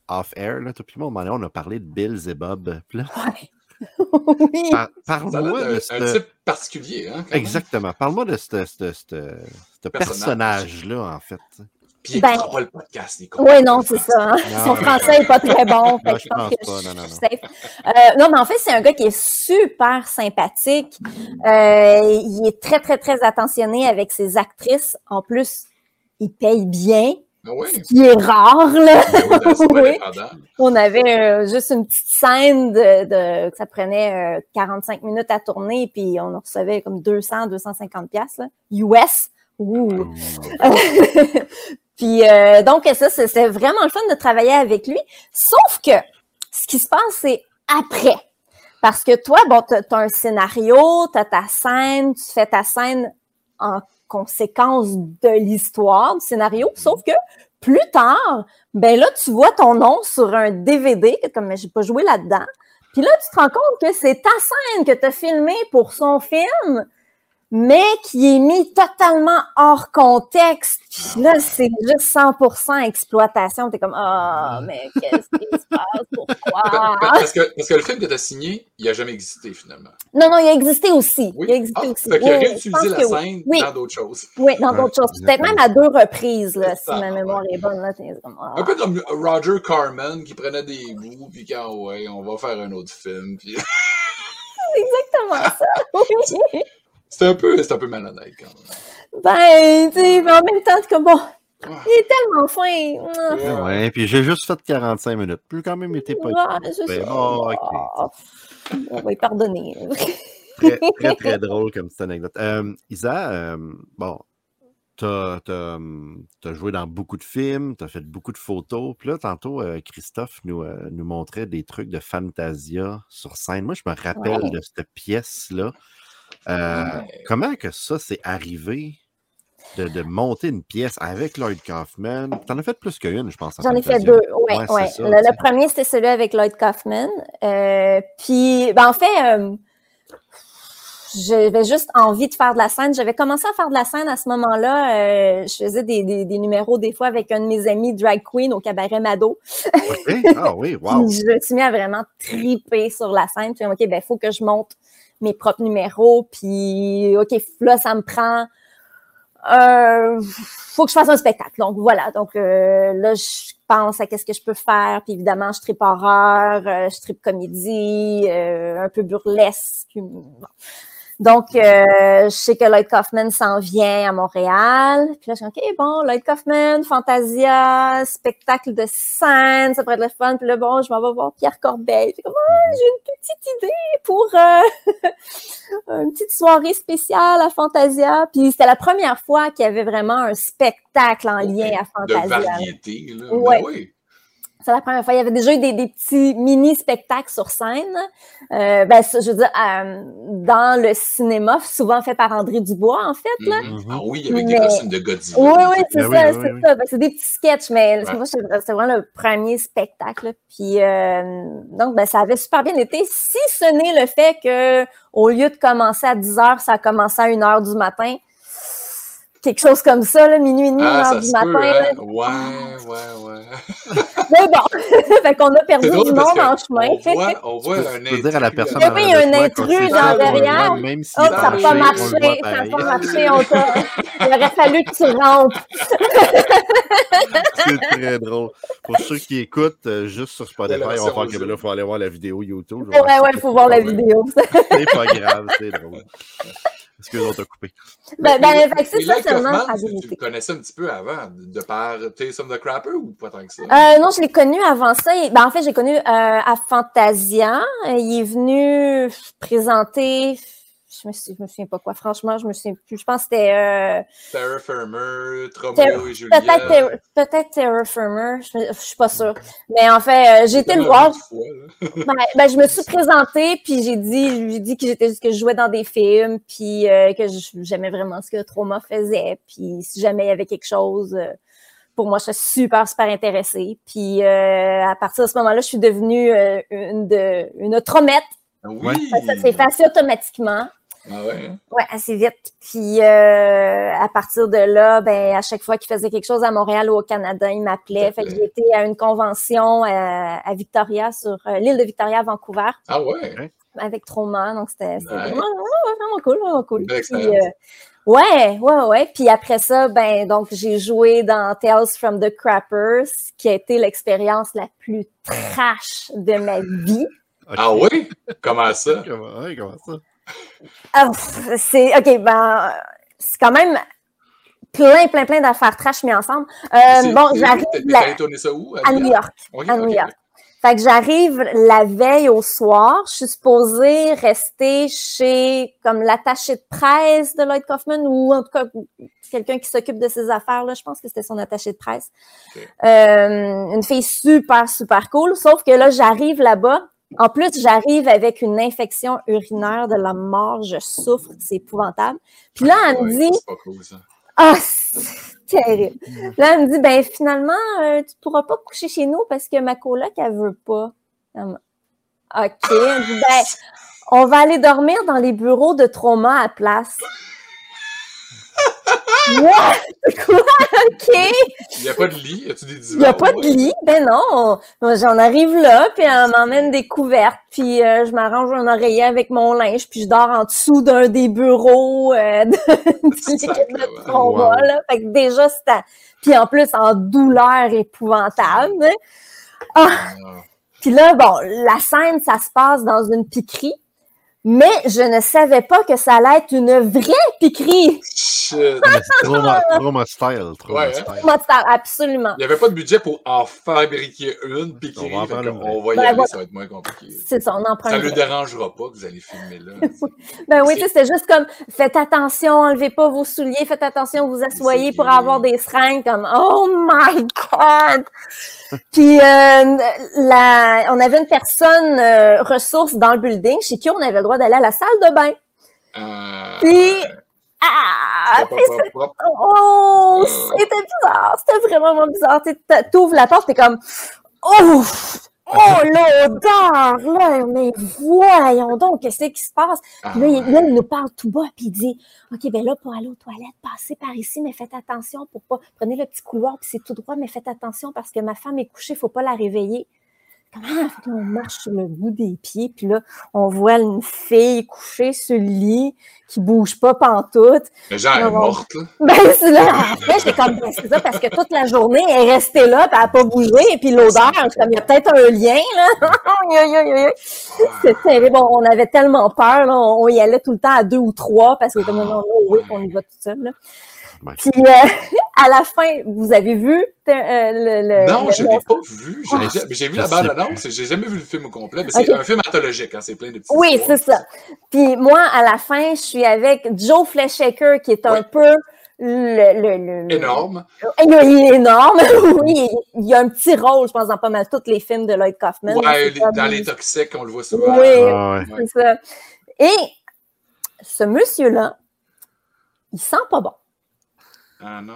off-air, là, un moment donné, on a parlé de Bill. Puis là, Ouais. oui. par- parle-moi de ce... un type particulier. Hein. Exactement. Parle-moi de ce personnage-là, en fait. Puis il Ben- pas le podcast. Oui, non, c'est ça. hein. Non, Son français n'est pas très bon. fait Non, je pense que pas, je non. Euh, non, mais en fait, c'est un gars qui est super sympathique. Euh, il est très, très, très attentionné avec ses actrices. En plus, il paye bien, oui, ce qui est rare. Là. ben oui, indépendant. On avait euh, juste une petite scène de, de ça prenait euh, 45 minutes à tourner, puis on en recevait comme 200, 250 pièces US. Ouh. Puis euh, donc ça, c'est- c'était vraiment le fun de travailler avec lui. Sauf que ce qui se passe, c'est après. Parce que toi, bon, tu as, un scénario, tu as ta scène, tu fais ta scène en conséquence de l'histoire, du scénario. Sauf que plus tard, ben là, tu vois ton nom sur un DVD, comme j'ai pas joué là-dedans. Puis là, tu te rends compte que c'est ta scène que tu as filmée pour son film, mais qui est mis totalement hors contexte. Puis là, c'est juste 100% exploitation. T'es comme, ah, mais qu'est-ce qui se passe? Pourquoi? Pa- pa- Parce que, parce que le film que tu as signé, il n'a jamais existé finalement. Non, non, il a existé aussi. Oui. Il a existé Ah, aussi. fait qu'il a réutilisé la scène Oui. dans d'autres choses. Oui, dans Ouais, d'autres choses. Peut-être même à deux reprises, là, si ma ouais. mémoire est bonne. Là, comme, ah. Un peu comme Roger Carmen qui prenait des bouts, puis quand, ouais, on va faire un autre film. Puis... exactement ça. C'était un, peu- c'était un peu malhonnête quand même. Ben, tu sais, mais en même temps, c'est comme bon, Ah. il est tellement fin. Ouais. Ouais, puis j'ai juste fait 45 minutes. Puis j'ai quand même été pas Ah, je sais. Ben, bon, ok. Ah, On va y pardonner. très, très, très drôle comme cette anecdote. Euh, Isa, euh, bon, t'as as, joué dans beaucoup de films, t'as fait beaucoup de photos. Puis là, tantôt, euh, Christophe nous, euh, nous montrait des trucs de Fantasia sur scène. Moi, je me rappelle Ouais. de cette pièce-là. Euh, Ouais. Comment que ça s'est arrivé de, de monter une pièce avec Lloyd Kaufman? T'en as fait plus qu'une, je pense. en J'en ai fait deux. Ouais, Ouais, ouais. le, tu premier, c'était celui avec Lloyd Kaufman. Euh, puis, ben, en fait, euh, j'avais juste envie de faire de la scène. J'avais commencé à faire de la scène à ce moment-là. Euh, je faisais des, des, des numéros des fois avec un de mes amis drag queen au cabaret Mado. Ok? Ah oui, wow. Je me suis mis à vraiment triper sur la scène. Puis, OK, ben, faut que je monte mes propres numéros. Puis, OK, là, ça me prend. Euh, faut que je fasse un spectacle. Donc, voilà. Donc, euh, là, je pense à qu'est-ce que je peux faire. Puis, évidemment, je tripe horreur, euh, je tripe comédie, euh, un peu burlesque. Donc, euh, je sais que Lloyd Kaufman s'en vient à Montréal. Puis là, je suis OK, bon, Lloyd Kaufman, Fantasia, spectacle de scène, ça pourrait être le fun. Puis là, bon, je m'en vais voir Pierre Corbeil. Puis comme, ah, j'ai une petite idée pour euh, une petite soirée spéciale à Fantasia. Puis c'était la première fois qu'il y avait vraiment un spectacle en lien à De Fantasia. variété, là. Ouais. Ben oui. C'est la première fois. Il y avait déjà eu des, des petits mini-spectacles sur scène. Euh, ben, je veux dire, euh, dans le cinéma, souvent fait par André Dubois, en fait. Là. Mhm. Mhm. Ah oui, avec des Mais- costumes de Godzilla. Oui, oui, c'est Ben ça, oui, oui, c'est oui. ça. Ben, c'est des petits sketchs, mais Ouais. moi, c'est c'est vraiment le premier spectacle. Puis, euh, donc, ben, ça avait super bien été, si ce n'est le fait que au lieu de commencer à 10 heures, ça a commencé à 1 heure du matin. Quelque chose comme ça, là, minuit et demi, 1 Ah, heure du matin. peut, hein? Ouais, ouais, ouais. Mais bon, fait qu'on a perdu du monde en chemin. on voit, on voit Tu un peux dire à la intrus personne. Oui, il y a un intrus dans derrière. voit, Même si Oh, ça n'a pas marché, ça n'a pas marché, on t'a- Il aurait fallu que tu rentres. C'est très drôle. Pour ceux qui écoutent euh, juste sur Spotify, on va faire que là, il faut aller voir la vidéo YouTube. Ouais, ouais, il faut voir la vidéo. C'est pas grave, c'est drôle. Est-ce que l'autre a coupé? Ben, ben, fait que c'est Mais ça, c'est vraiment tu- le connaissais un petit peu avant, de par Tales of the Crapper ou pas tant que ça? Euh, non, je l'ai connu avant ça. Ben, en fait, j'ai connu euh, à Fantasia. Il est venu présenter. Je me, suis, je me souviens pas quoi. Franchement, je me souviens plus. Je pense que c'était euh, Terra Firmer, Tromeo Ter- et Juliette. peut-être Ter- peut-être Terra Firmer. Je, je suis pas sûre. Mais en fait, euh, j'ai été le voir. Ben, ben, je me suis présentée, puis j'ai dit, j'ai dit que j'étais que je jouais dans des films, puis euh, que j'aimais vraiment ce que Trauma faisait, puis si jamais il y avait quelque chose, euh, pour moi, je serais super, super intéressée. Puis euh, à partir de ce moment-là, je suis devenue euh, une, de, une tromette. Oui! Ça s'est fait assez automatiquement. Ah ouais? hein? Ouais, assez vite. Puis euh, à partir de là, ben à chaque fois qu'il faisait quelque chose à Montréal ou au Canada, il m'appelait. Fait que été à une convention euh, à Victoria sur euh, l'île de Victoria à Vancouver Ah ouais? avec Trauma. Donc c'était vraiment, vraiment, vraiment cool, vraiment cool. Puis, euh, ouais, ouais, ouais. Puis après ça, ben donc j'ai joué dans Tales from the Crappers, qui a été l'expérience la plus trash de ma vie. Ah oui? Comment ça? Comment, ouais, comment ça? Ah, c'est OK, ben c'est quand même plein, plein, plein d'affaires trash mis ensemble. Euh, bon, j'arrive la- ça où? à New York? Oui, à New. York. Fait que j'arrive la veille au soir. Je suis supposée rester chez comme l'attaché de presse de Lloyd Kaufman ou en tout cas quelqu'un qui s'occupe de ses affaires. Là. Je pense que c'était son attaché de presse. Euh, une fille super, super cool. Sauf que là, j'arrive là-bas. En plus, j'arrive avec une infection urinaire de la mort. Je souffre. C'est épouvantable. Puis là, elle me dit cool ah, c'est terrible. Là, elle me dit, ben finalement, euh, tu pourras pas coucher chez nous parce que ma coloc, elle veut pas. OK. Elle me dit, ben, on va aller dormir dans les bureaux de trauma à place. What? Quoi? OK. Il n'y a pas de lit? Y a-tu des divans? Il n'y a pas de lit? Ben non. Moi, J'en arrive là, puis elle m'emmène des couvertes, puis euh, je m'arrange un oreiller avec mon linge, puis je dors en dessous d'un des bureaux euh, de, trauma, Wow. là. Fait que déjà, c'était... Puis en plus, en douleur épouvantable. Ah. puis là, bon, la scène, ça se passe dans une piquerie, mais je ne savais pas que ça allait être une vraie piquerie. Shit. Style. Trauma Ouais, hein? style. Absolument. Il n'y avait pas de budget pour en fabriquer une, puis On va en faire une on va y Ben, aller, voilà. ça va être moins compliqué. C'est ça, on en prend Ça une ne le dérangera pas que vous allez filmer là. Ben oui, tu C'est- sais, c'était juste comme faites attention, enlevez pas vos souliers, faites attention, vous asseyez pour bien. avoir des seringues comme Oh my God! Puis euh, la, on avait une personne euh, ressource dans le building chez qui on avait le droit d'aller à la salle de bain. Euh, Puis ah, hop, hop, hop, hop. oh, c'était bizarre, c'était vraiment bizarre. Tu sais, t'ouvres la porte, t'es comme oh, oh l'odeur là, mais voyons donc, qu'est-ce qui se passe? Ah, Puis là, il, là, il nous parle tout bas, puis il dit OK, ben là, pour aller aux toilettes, passez par ici, mais faites attention pour pas. Prenez le petit couloir, puis c'est tout droit, mais faites attention parce que ma femme est couchée, il faut pas la réveiller. Comment? Fait? Que là, on marche sur le bout des pieds, puis là, on voit une fille couchée sur le lit qui bouge pas pantoute. Mais genre, elle est morte, là. Ben, c'est là, après, j'étais comme, ben, c'est ça, parce que toute la journée, elle est restée là, puis elle a pas bougé, et puis l'odeur, comme, il y a peut-être un lien, là. C'est terrible. On on avait tellement peur, là. On, on y allait tout le temps à deux ou trois parce que comme non, oui, on y va tout seul. Là. Ouais. Puis euh, à la fin, vous avez vu euh, le, le- Non, le- je l'ai pas vu. J'ai- Ah, J'ai vu je la sais bande-annonce, j'ai jamais vu le film au complet. Mais c'est un film anthologique, hein, c'est plein de petits. Oui, c'est ça. Puis moi, à la fin, je suis avec Joe Fleshaker, qui est un Ouais. peu le, le, le- le- Énorme. Il est- il est énorme, oui. Il y a un petit rôle, je pense, dans pas mal tous les films de Lloyd Kaufman. Ouais, C'est les- comme- dans les toxiques, on le voit souvent. Oui, Ah, ouais. c'est ça. Et ce monsieur-là, il sent pas bon. Ah non.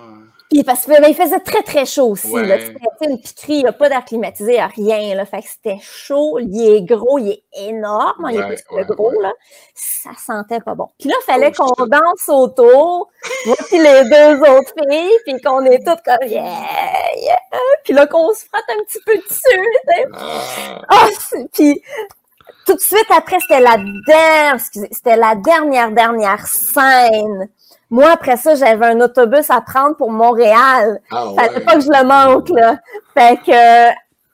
Puis parce que ben, il faisait très très chaud aussi. Ouais. Là, sais, une piquerie, il n'y a pas d'air climatisé, il n'y a rien. Là, fait que c'était chaud, il est gros, il est énorme, hein, il est Ouais, plus que gros, là. Ça sentait pas bon. Puis là, il fallait Oh, qu'on danse autour, voici les deux autres filles, puis qu'on est toutes comme yeah, yeah. Puis là, qu'on se frotte un petit peu dessus. Ah, Ah, puis tout de suite après, c'était la dernière, excusez, c'était la dernière, dernière scène. Moi, après ça, j'avais un autobus à prendre pour Montréal. ah Fallait ouais. pas que je le manque, là. Fait que, euh,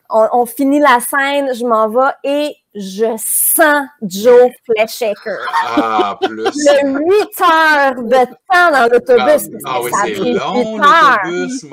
on, on finit la scène, je m'en vais et je sens Joe Fleshaker. Ah, plus. Le 8 heures de temps dans l'autobus. Ah, ah oui, c'est long, l'autobus.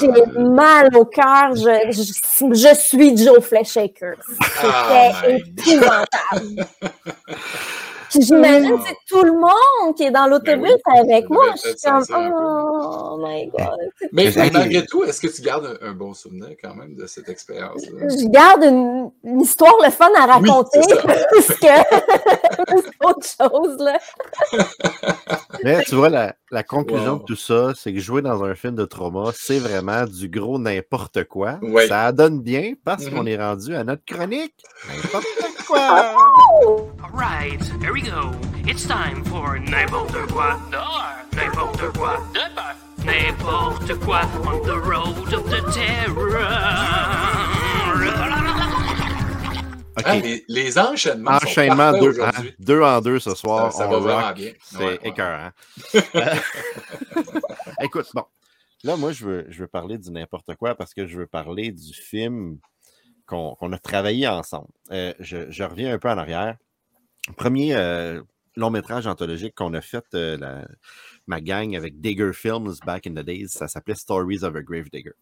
J'ai mal au cœur. Je, je, je suis Joe Fleshaker. Ah, C'était épouvantable. Puis j'imagine c'est tout le monde qui est dans l'autobus Ben oui, avec moi. devait Je suis comme, oh my God. Mais, malgré tout, est-ce que tu gardes un, un bon souvenir quand même de cette expérience-là? Je garde une, une histoire le fun à Oui, raconter c'est ça. plus que qu'autre chose. Là. Mais tu vois, la, la conclusion Wow. de tout ça, c'est que jouer dans un film de trauma, c'est vraiment du gros n'importe quoi. Ouais. Ça donne bien parce Mhm. qu'on est rendu à notre chronique. N'importe quoi. Alright, here we go. It's time for n'importe quoi dehors, n'importe quoi de peur, n'importe quoi on the road of the terror. OK. Ah, les, les enchaînements sont Enchaînement parfaits deux, hein, deux en deux ce soir. Ça- ça on va vraiment rock. bien. C'est Ouais, ouais. écœurant. Écoute, bon. Là, moi, je veux, je veux parler du n'importe quoi parce que je veux parler du film qu'on qu'on a travaillé ensemble. Euh, je, je reviens un peu en arrière. Premier euh, long métrage anthologique qu'on a fait, euh, la- ma gang avec Digger Films back in the days, ça s'appelait Stories of a Grave Digger.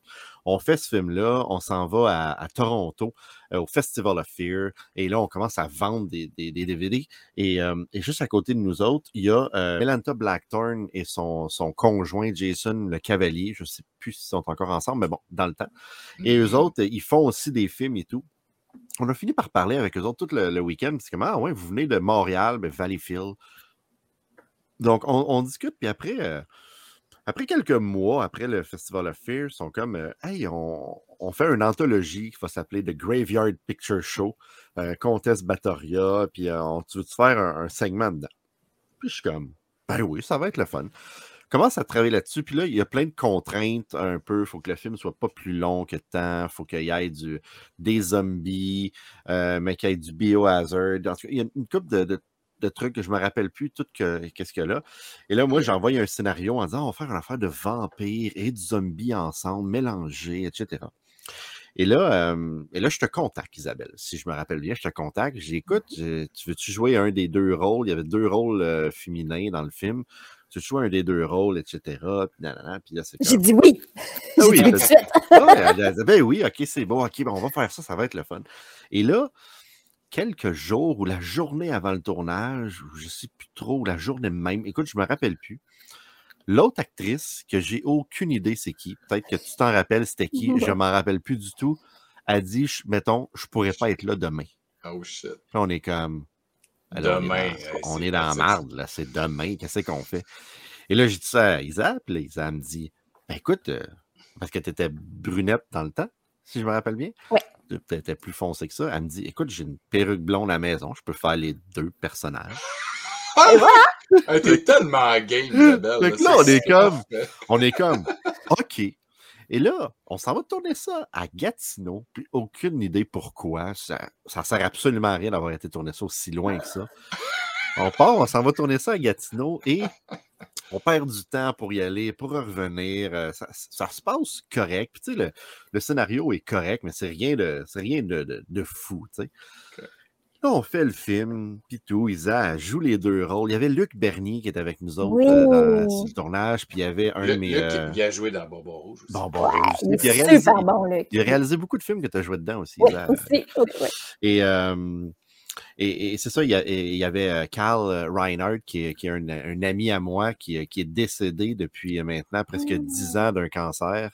On fait ce film-là, on s'en va à, à Toronto, euh, au Festival of Fear, et là, on commence à vendre des, des- des DVD. Et, et juste à côté de nous autres, il y a Melanta Blackthorne et son, son conjoint Jason Le Cavalier. Je ne sais plus s'ils sont encore ensemble, mais bon, dans le temps. Et eux Mhm. autres, ils font aussi des films et tout. On a fini par parler avec eux autres tout le, week-end. C'est comme, ah ouais, vous venez de Montréal, ben Valleyfield. Donc, on, discute, puis après, euh, après quelques mois, après le Festival of Fear, ils sont comme, euh, hey, on, fait une anthologie qui va s'appeler The Graveyard Picture Show, euh, Comtesse Batoria, puis on- tu veux-tu faire un, un segment dedans? Puis je suis comme, ben oui, ça va être le fun. Commence à travailler là-dessus, puis là, il y a plein de contraintes un peu. Il faut que le film soit pas plus long que. Il faut qu'il y ait du, des zombies, euh, mais qu'il y ait du biohazard. En tout cas, il y a une couple de, de- de trucs que je me rappelle plus tout que, qu'est-ce qu'il y a là. Et là, moi, j'envoie un scénario en disant on va faire une affaire de vampires et de zombies ensemble, mélangés, etc. Et là, euh, et là, je te contacte, Isabelle. Si je me rappelle bien, je te contacte. J'écoute, tu veux-tu jouer un des deux rôles? Il y avait deux rôles euh, féminins dans le film. Tu jouer un des deux rôles, etc. Puis, puis là, c'est J'ai dit oui. Ah J'ai oui, dit ouais, dit, ben oui, ok, c'est bon, ok, ben on va faire ça, ça va être le fun. Et là, quelques jours ou la journée avant le tournage, ou je sais plus trop, ou la journée même, écoute, je me rappelle plus. L'autre actrice, que j'ai aucune idée c'est qui, peut-être que tu t'en rappelles c'était qui, je m'en rappelle plus du tout, a dit, mettons, je pourrais pas être là demain. Oh shit. Puis on est comme. Là, on est Demain, On est dans la pas ça. marde, là. C'est demain. Qu'est-ce qu'on fait? Et là, j'ai dit ça à Isa, puis là, Isa me dit Ben, écoute, euh, parce que tu étais brunette dans le temps, si je me rappelle bien. Ouais. Tu étais plus foncé que ça. Elle me dit Écoute, j'ai une perruque blonde à la maison, je peux faire les deux personnages. Hey, T'es tellement game, Isabelle. Fait que là, on est comme-. On est comme OK. Et là, on s'en va tourner ça à Gatineau, puis aucune idée pourquoi. Ça, ça sert absolument à rien d'avoir été tourné ça aussi loin que ça. On part, on s'en va tourner ça à Gatineau et on perd du temps pour y aller, pour revenir. euh, Ça, se passe correct. Tu sais, le, le scénario est correct, mais c'est rien de, rien de, de- fou. tu sais. Là, on fait le film, puis tout. Isa joue les deux rôles. Il y avait Luc Bernier qui était avec nous autres Oui. euh, dans- sur le tournage, puis il y avait un de Luc, mes. Luc, euh, il a joué dans Bobo Rouge aussi. Bon, bon, aussi. Il il, a est réalisé, super bon, Luc. il a réalisé beaucoup de films que tu as joué dedans aussi. Oui, Isa. aussi. Oui. Et, euh, et, et c'est ça, il y, a- et il y avait euh, Carl Reinhardt, qui est, qui est un, un ami à moi, qui, est- qui est décédé depuis maintenant presque 10 ans d'un cancer.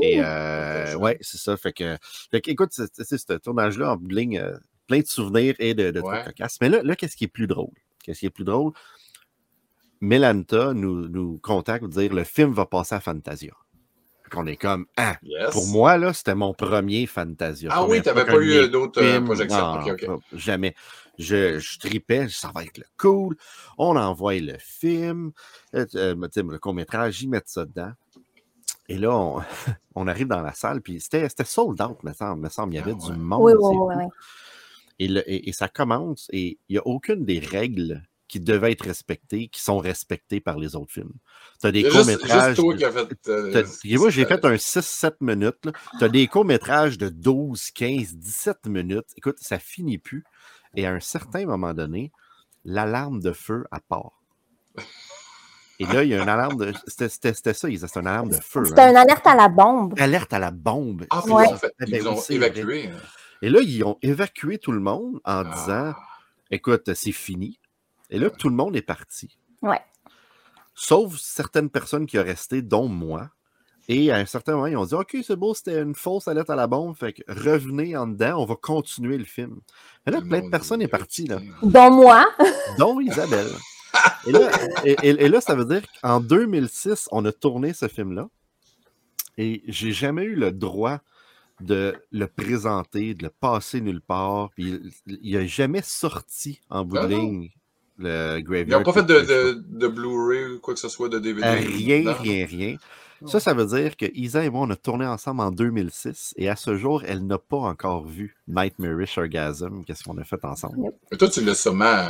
Et Mmh. euh, ouais, c'est ça. Fait que, fait que, écoute, c'est, c'est- ce tournage-là en ligne, euh, plein de souvenirs et de, de Ouais. trucs cocasses. Mais là, là, qu'est-ce qui est plus drôle? Qu'est-ce qui est plus drôle? Melanta nous, nous contacte pour dire le film va passer à Fantasia. Qu'on est comme, ah, Yes. pour moi, là, c'était mon premier Fantasia. Ah oui, t'avais pas eu, euh, d'autres, euh, films- projections. non, Ok, ok. pas- Jamais. Je, je tripais, ça va être le cool. On envoie le film, euh, le court-métrage, ils mettent ça dedans. Et là, on, on arrive dans la salle, puis c'était c'était sold out, me semble. Me semble. Il y avait Ah du monde. Oui, oui, oui. Et, le- et- et ça commence, et il n'y a aucune des règles qui devaient être respectés, qui sont respectés par les autres films. Tu as des a juste, courts-métrages. toi qui a fait. euh, moi, j'ai fait un 6-7 minutes. Tu as des courts-métrages de 12, 15, 17 minutes. Écoute, ça finit plus. Et à un certain moment donné, l'alarme de feu à part. Et là, il y a une alarme de. C'était ça, c'était une alarme de feu. C'était hein. une alerte à la bombe. Alerte à la bombe. Ah, puis Ouais. ils ont, fait- Eh ils ben ont évacué. hein. Et là, ils ont évacué tout le monde en Ah. disant Écoute, c'est fini. Et là, tout le monde est parti. Ouais. Sauf certaines personnes qui ont resté, dont moi. Et à un certain moment, ils ont dit OK, c'est beau, c'était une fausse alerte à la bombe. Fait que revenez en dedans, on va continuer le film. Et là, Le plein de personnes est est parti, là, Dont moi. dont Isabelle. Et là, et, et- et là, ça veut dire qu'en 2006, on a tourné ce film-là. Et j'ai jamais eu le droit de le présenter, de le passer nulle part. Puis il n'a jamais sorti en bout de Ah ligne, le Ils Graveyard. n'ont pas fait de, de, de Blu-ray ou quoi que ce soit de DVD. Euh, Rien, Non. rien, rien. Ça, ça veut dire que Isa et moi, on a tourné ensemble en 2006 et à ce jour, elle n'a pas encore vu Nightmarish Orgasm. Qu'est-ce qu'on a fait ensemble? Mais toi, tu l'as sûrement.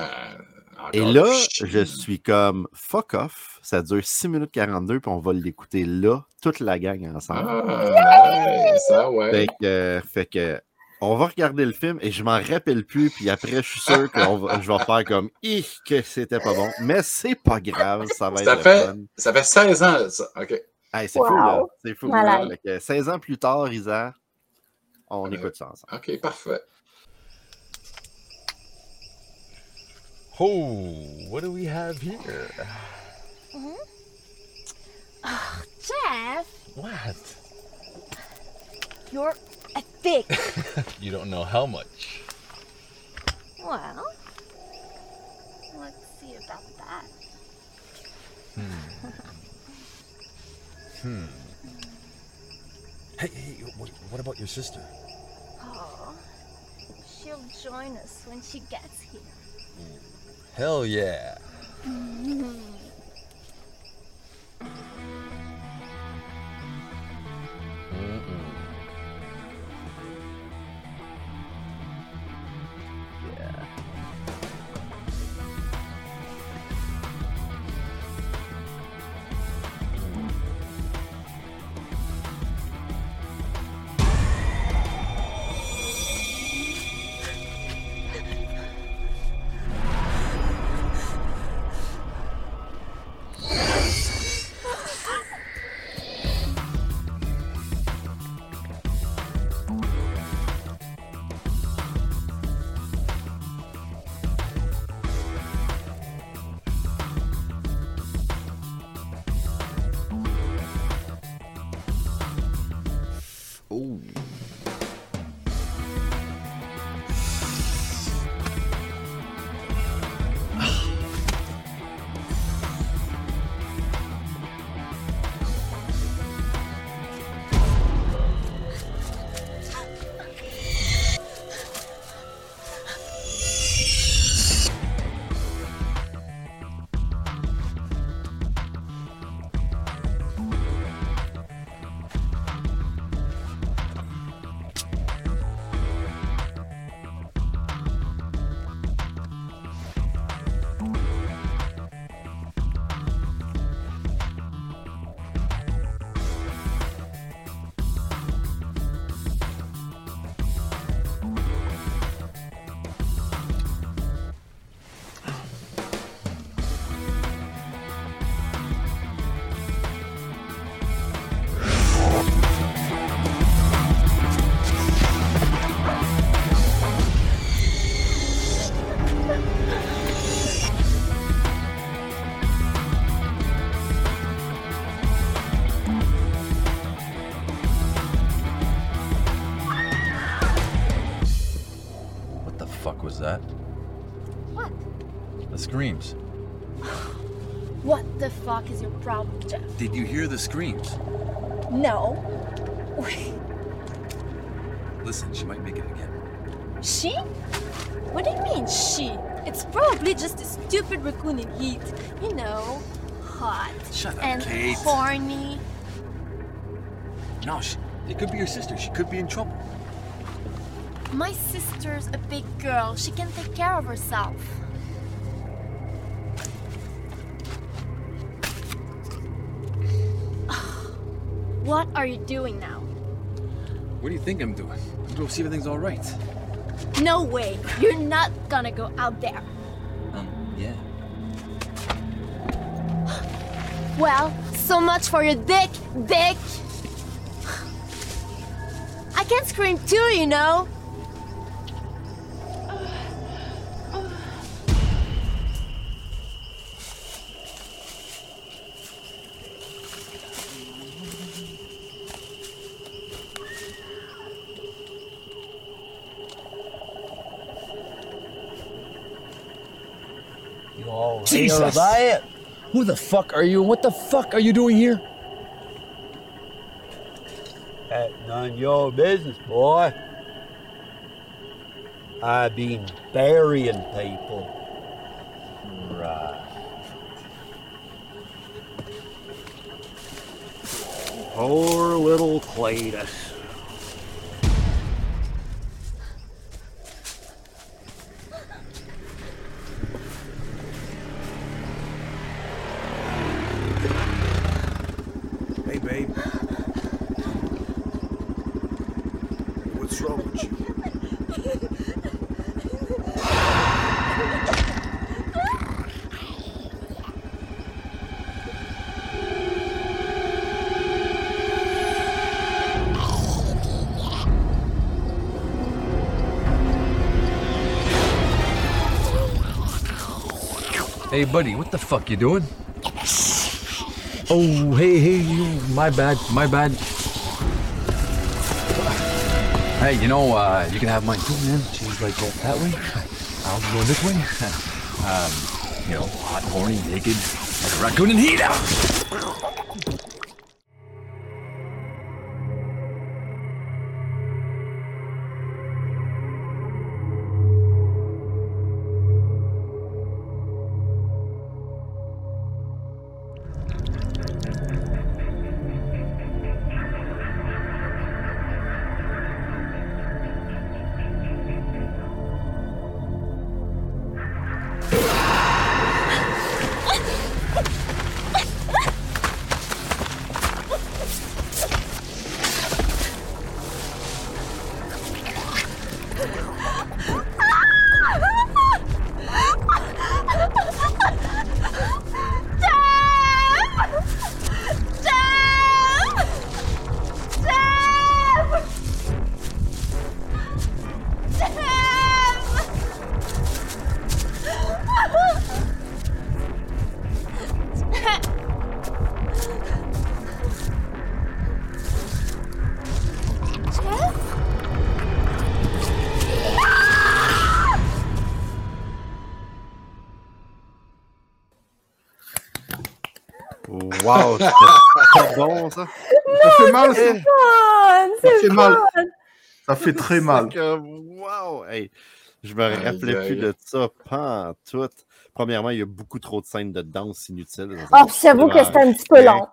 Euh, Et là, je suis comme fuck off. Ça dure 6 minutes 42 puis on va l'écouter là, toute la gang ensemble. Ah, nice, ah ouais. Fait que, euh, fait que on va regarder le film et je m'en rappelle plus. Puis après, je suis sûr que je vais faire comme Ih, que c'était pas bon. Mais c'est pas grave, ça va Ça être fait- fun. Ça fait 16 ans, ça. OK. Hey, c'est Wow. fou, là. C'est fou. Malade. Fait que 16 ans plus tard, Isa, on Euh, écoute ça ensemble. OK, parfait. Oh, what do we have here? Jeff, What? you're a thick. You don't know how much. well, let's see about that. Hmm. hmm. Hey, hey, what, what about your sister? Oh, she'll join us when she gets here. Hell yeah. screams. What the fuck is your problem, Jeff? Did you hear the screams? No. Wait, Listen, she might make it again. she? What do you mean, she? It's probably just a stupid raccoon in heat. You know, hot Shut up, and Kate. horny. No, she, it could be your sister. She could be in trouble. My sister's a big girl. She can take care of herself. What are you doing now? What do you think I'm doing? I'm going to see if everything's all right. No way. You're not gonna go out there. Um, yeah. Well, so much for your dick, dick. I can scream too, you know. Jesus. Who the fuck are you? and What the fuck are you doing here? That's none your business, boy. I've been burying people. Right. Poor little Cletus. Hey, buddy, what the fuck you doing? Oh, hey, hey, you. My bad, my bad. Hey, you know, uh, you can have mine too, man. She's like uh, that way. I'll go this way. um, you know, hot, horny, naked, like a raccoon in heat Wow, c'était pas bon ça. Ça fait mal, ça. Fun, Ça c'est fait mal. Ça fait très mal. C'est que, Wow! Hey, je me rappelais aïe. plus de ça, pas en tout. Premièrement, il y a beaucoup trop de scènes de danse inutiles. Oh, puis j'avoue que c'était un petit peu long.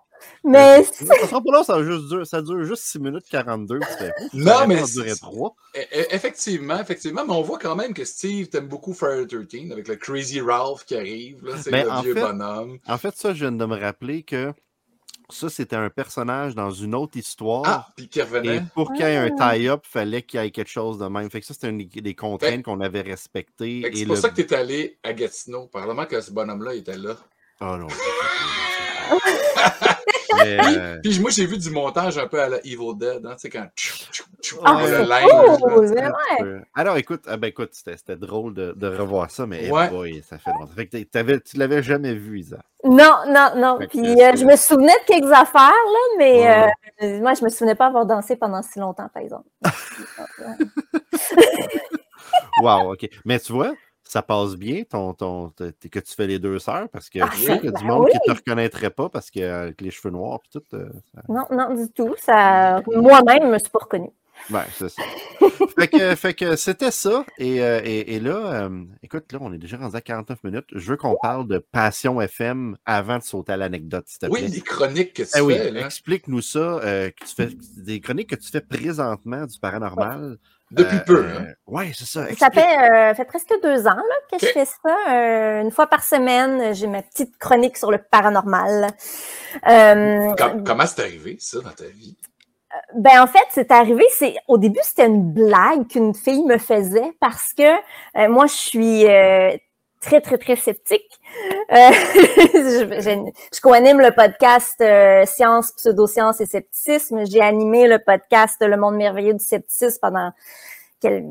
Mais c'est- Ça sera pas long, ça, juste dure, ça dure juste 6 minutes 42. puis tu fais, Ouf, ça Non, mais c'est- duré 3. E- e- Effectivement, effectivement, mais on voit quand même que Steve t'aime beaucoup Friday the 13 avec le Crazy Ralph qui arrive, là, c'est Mais le vieux fait- bonhomme. En fait, ça, je viens de me rappeler que ça, c'était un personnage dans une autre histoire. Ah, puis qui Et revenait. pour qu'il y ait un Ah. tie-up, il fallait qu'il y ait quelque chose de même. Fait que ça, c'était une des contraintes qu'on avait respectées. Fait que Et C'est pour le- ça que t'es allé à Gatineau. Probablement que ce bonhomme-là était là. Oh non. Mais, euh, Puis moi, j'ai vu du montage un peu à la Evil Dead, hein, tu sais, quand. tchou, tchou, tchou, Ah, le linge, cool, mais ouais. Alors, écoute, ah ben, écoute c'était drôle de, de revoir ça, mais eh Ouais. boy, ça fait longtemps. Fait que tu l'avais jamais vu, Isa. Non, non, non. Fait Puis euh, je me souvenais de quelques affaires, là, mais Ouais. euh, moi, je me souvenais pas avoir dansé pendant si longtemps, par exemple. Wow, OK. Mais tu vois, ça passe bien ton, ton, que tu fais les deux sœurs parce que Ah, tu sais qu'il y a du ben monde qui oui. te reconnaîtrait pas parce que euh, avec les cheveux noirs et tout. euh, ça- Non, non, du tout. Ça... Moi-même, je me suis pas reconnue. C'est ça. fait que, fait que c'était ça. Et, euh, et, et là, euh, écoute, là, on est déjà rendu à 49 minutes. Je veux qu'on parle de Passion FM avant de sauter à l'anecdote, s'il te plaît. Oui, les chroniques que tu Eh fais, explique-nous ça. euh, que tu fais des chroniques que tu fais présentement du paranormal. Depuis Euh, peu, euh, hein? ouais, c'est ça. Ça fait, euh, fait presque deux ans là, que je fais ça. Euh, une fois par semaine, j'ai ma petite chronique sur le paranormal. Euh, Com- comment c'est arrivé, ça, dans ta vie? Ben en fait, c'est arrivé. C'est au début, c'était une blague qu'une fille me faisait parce que euh, moi, je suis euh, très très très sceptique. Euh, je, je, je co-anime le podcast euh, Science, pseudosciences et scepticisme. J'ai animé le podcast Le Monde merveilleux du scepticisme pendant quel,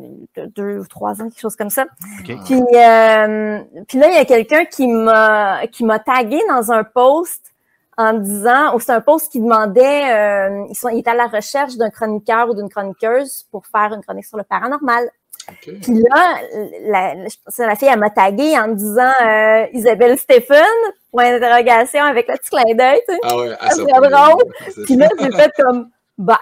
deux ou trois ans, quelque chose comme ça. Ok. Puis, euh, puis là, il y a quelqu'un qui m'a qui m'a tagué dans un post en disant, ou c'est un post qui demandait, euh, ils sont, il est à la recherche d'un chroniqueur ou d'une chroniqueuse pour faire une chronique sur le paranormal. OK. Puis là, la, la, la fille, elle m'a tagué en me disant euh, Isabelle Stéphane, point d'interrogation avec le petit clin d'œil, tu sais. Ah ouais, Ah, ça. c'est drôle. Puis là, j'ai fait comme, bah,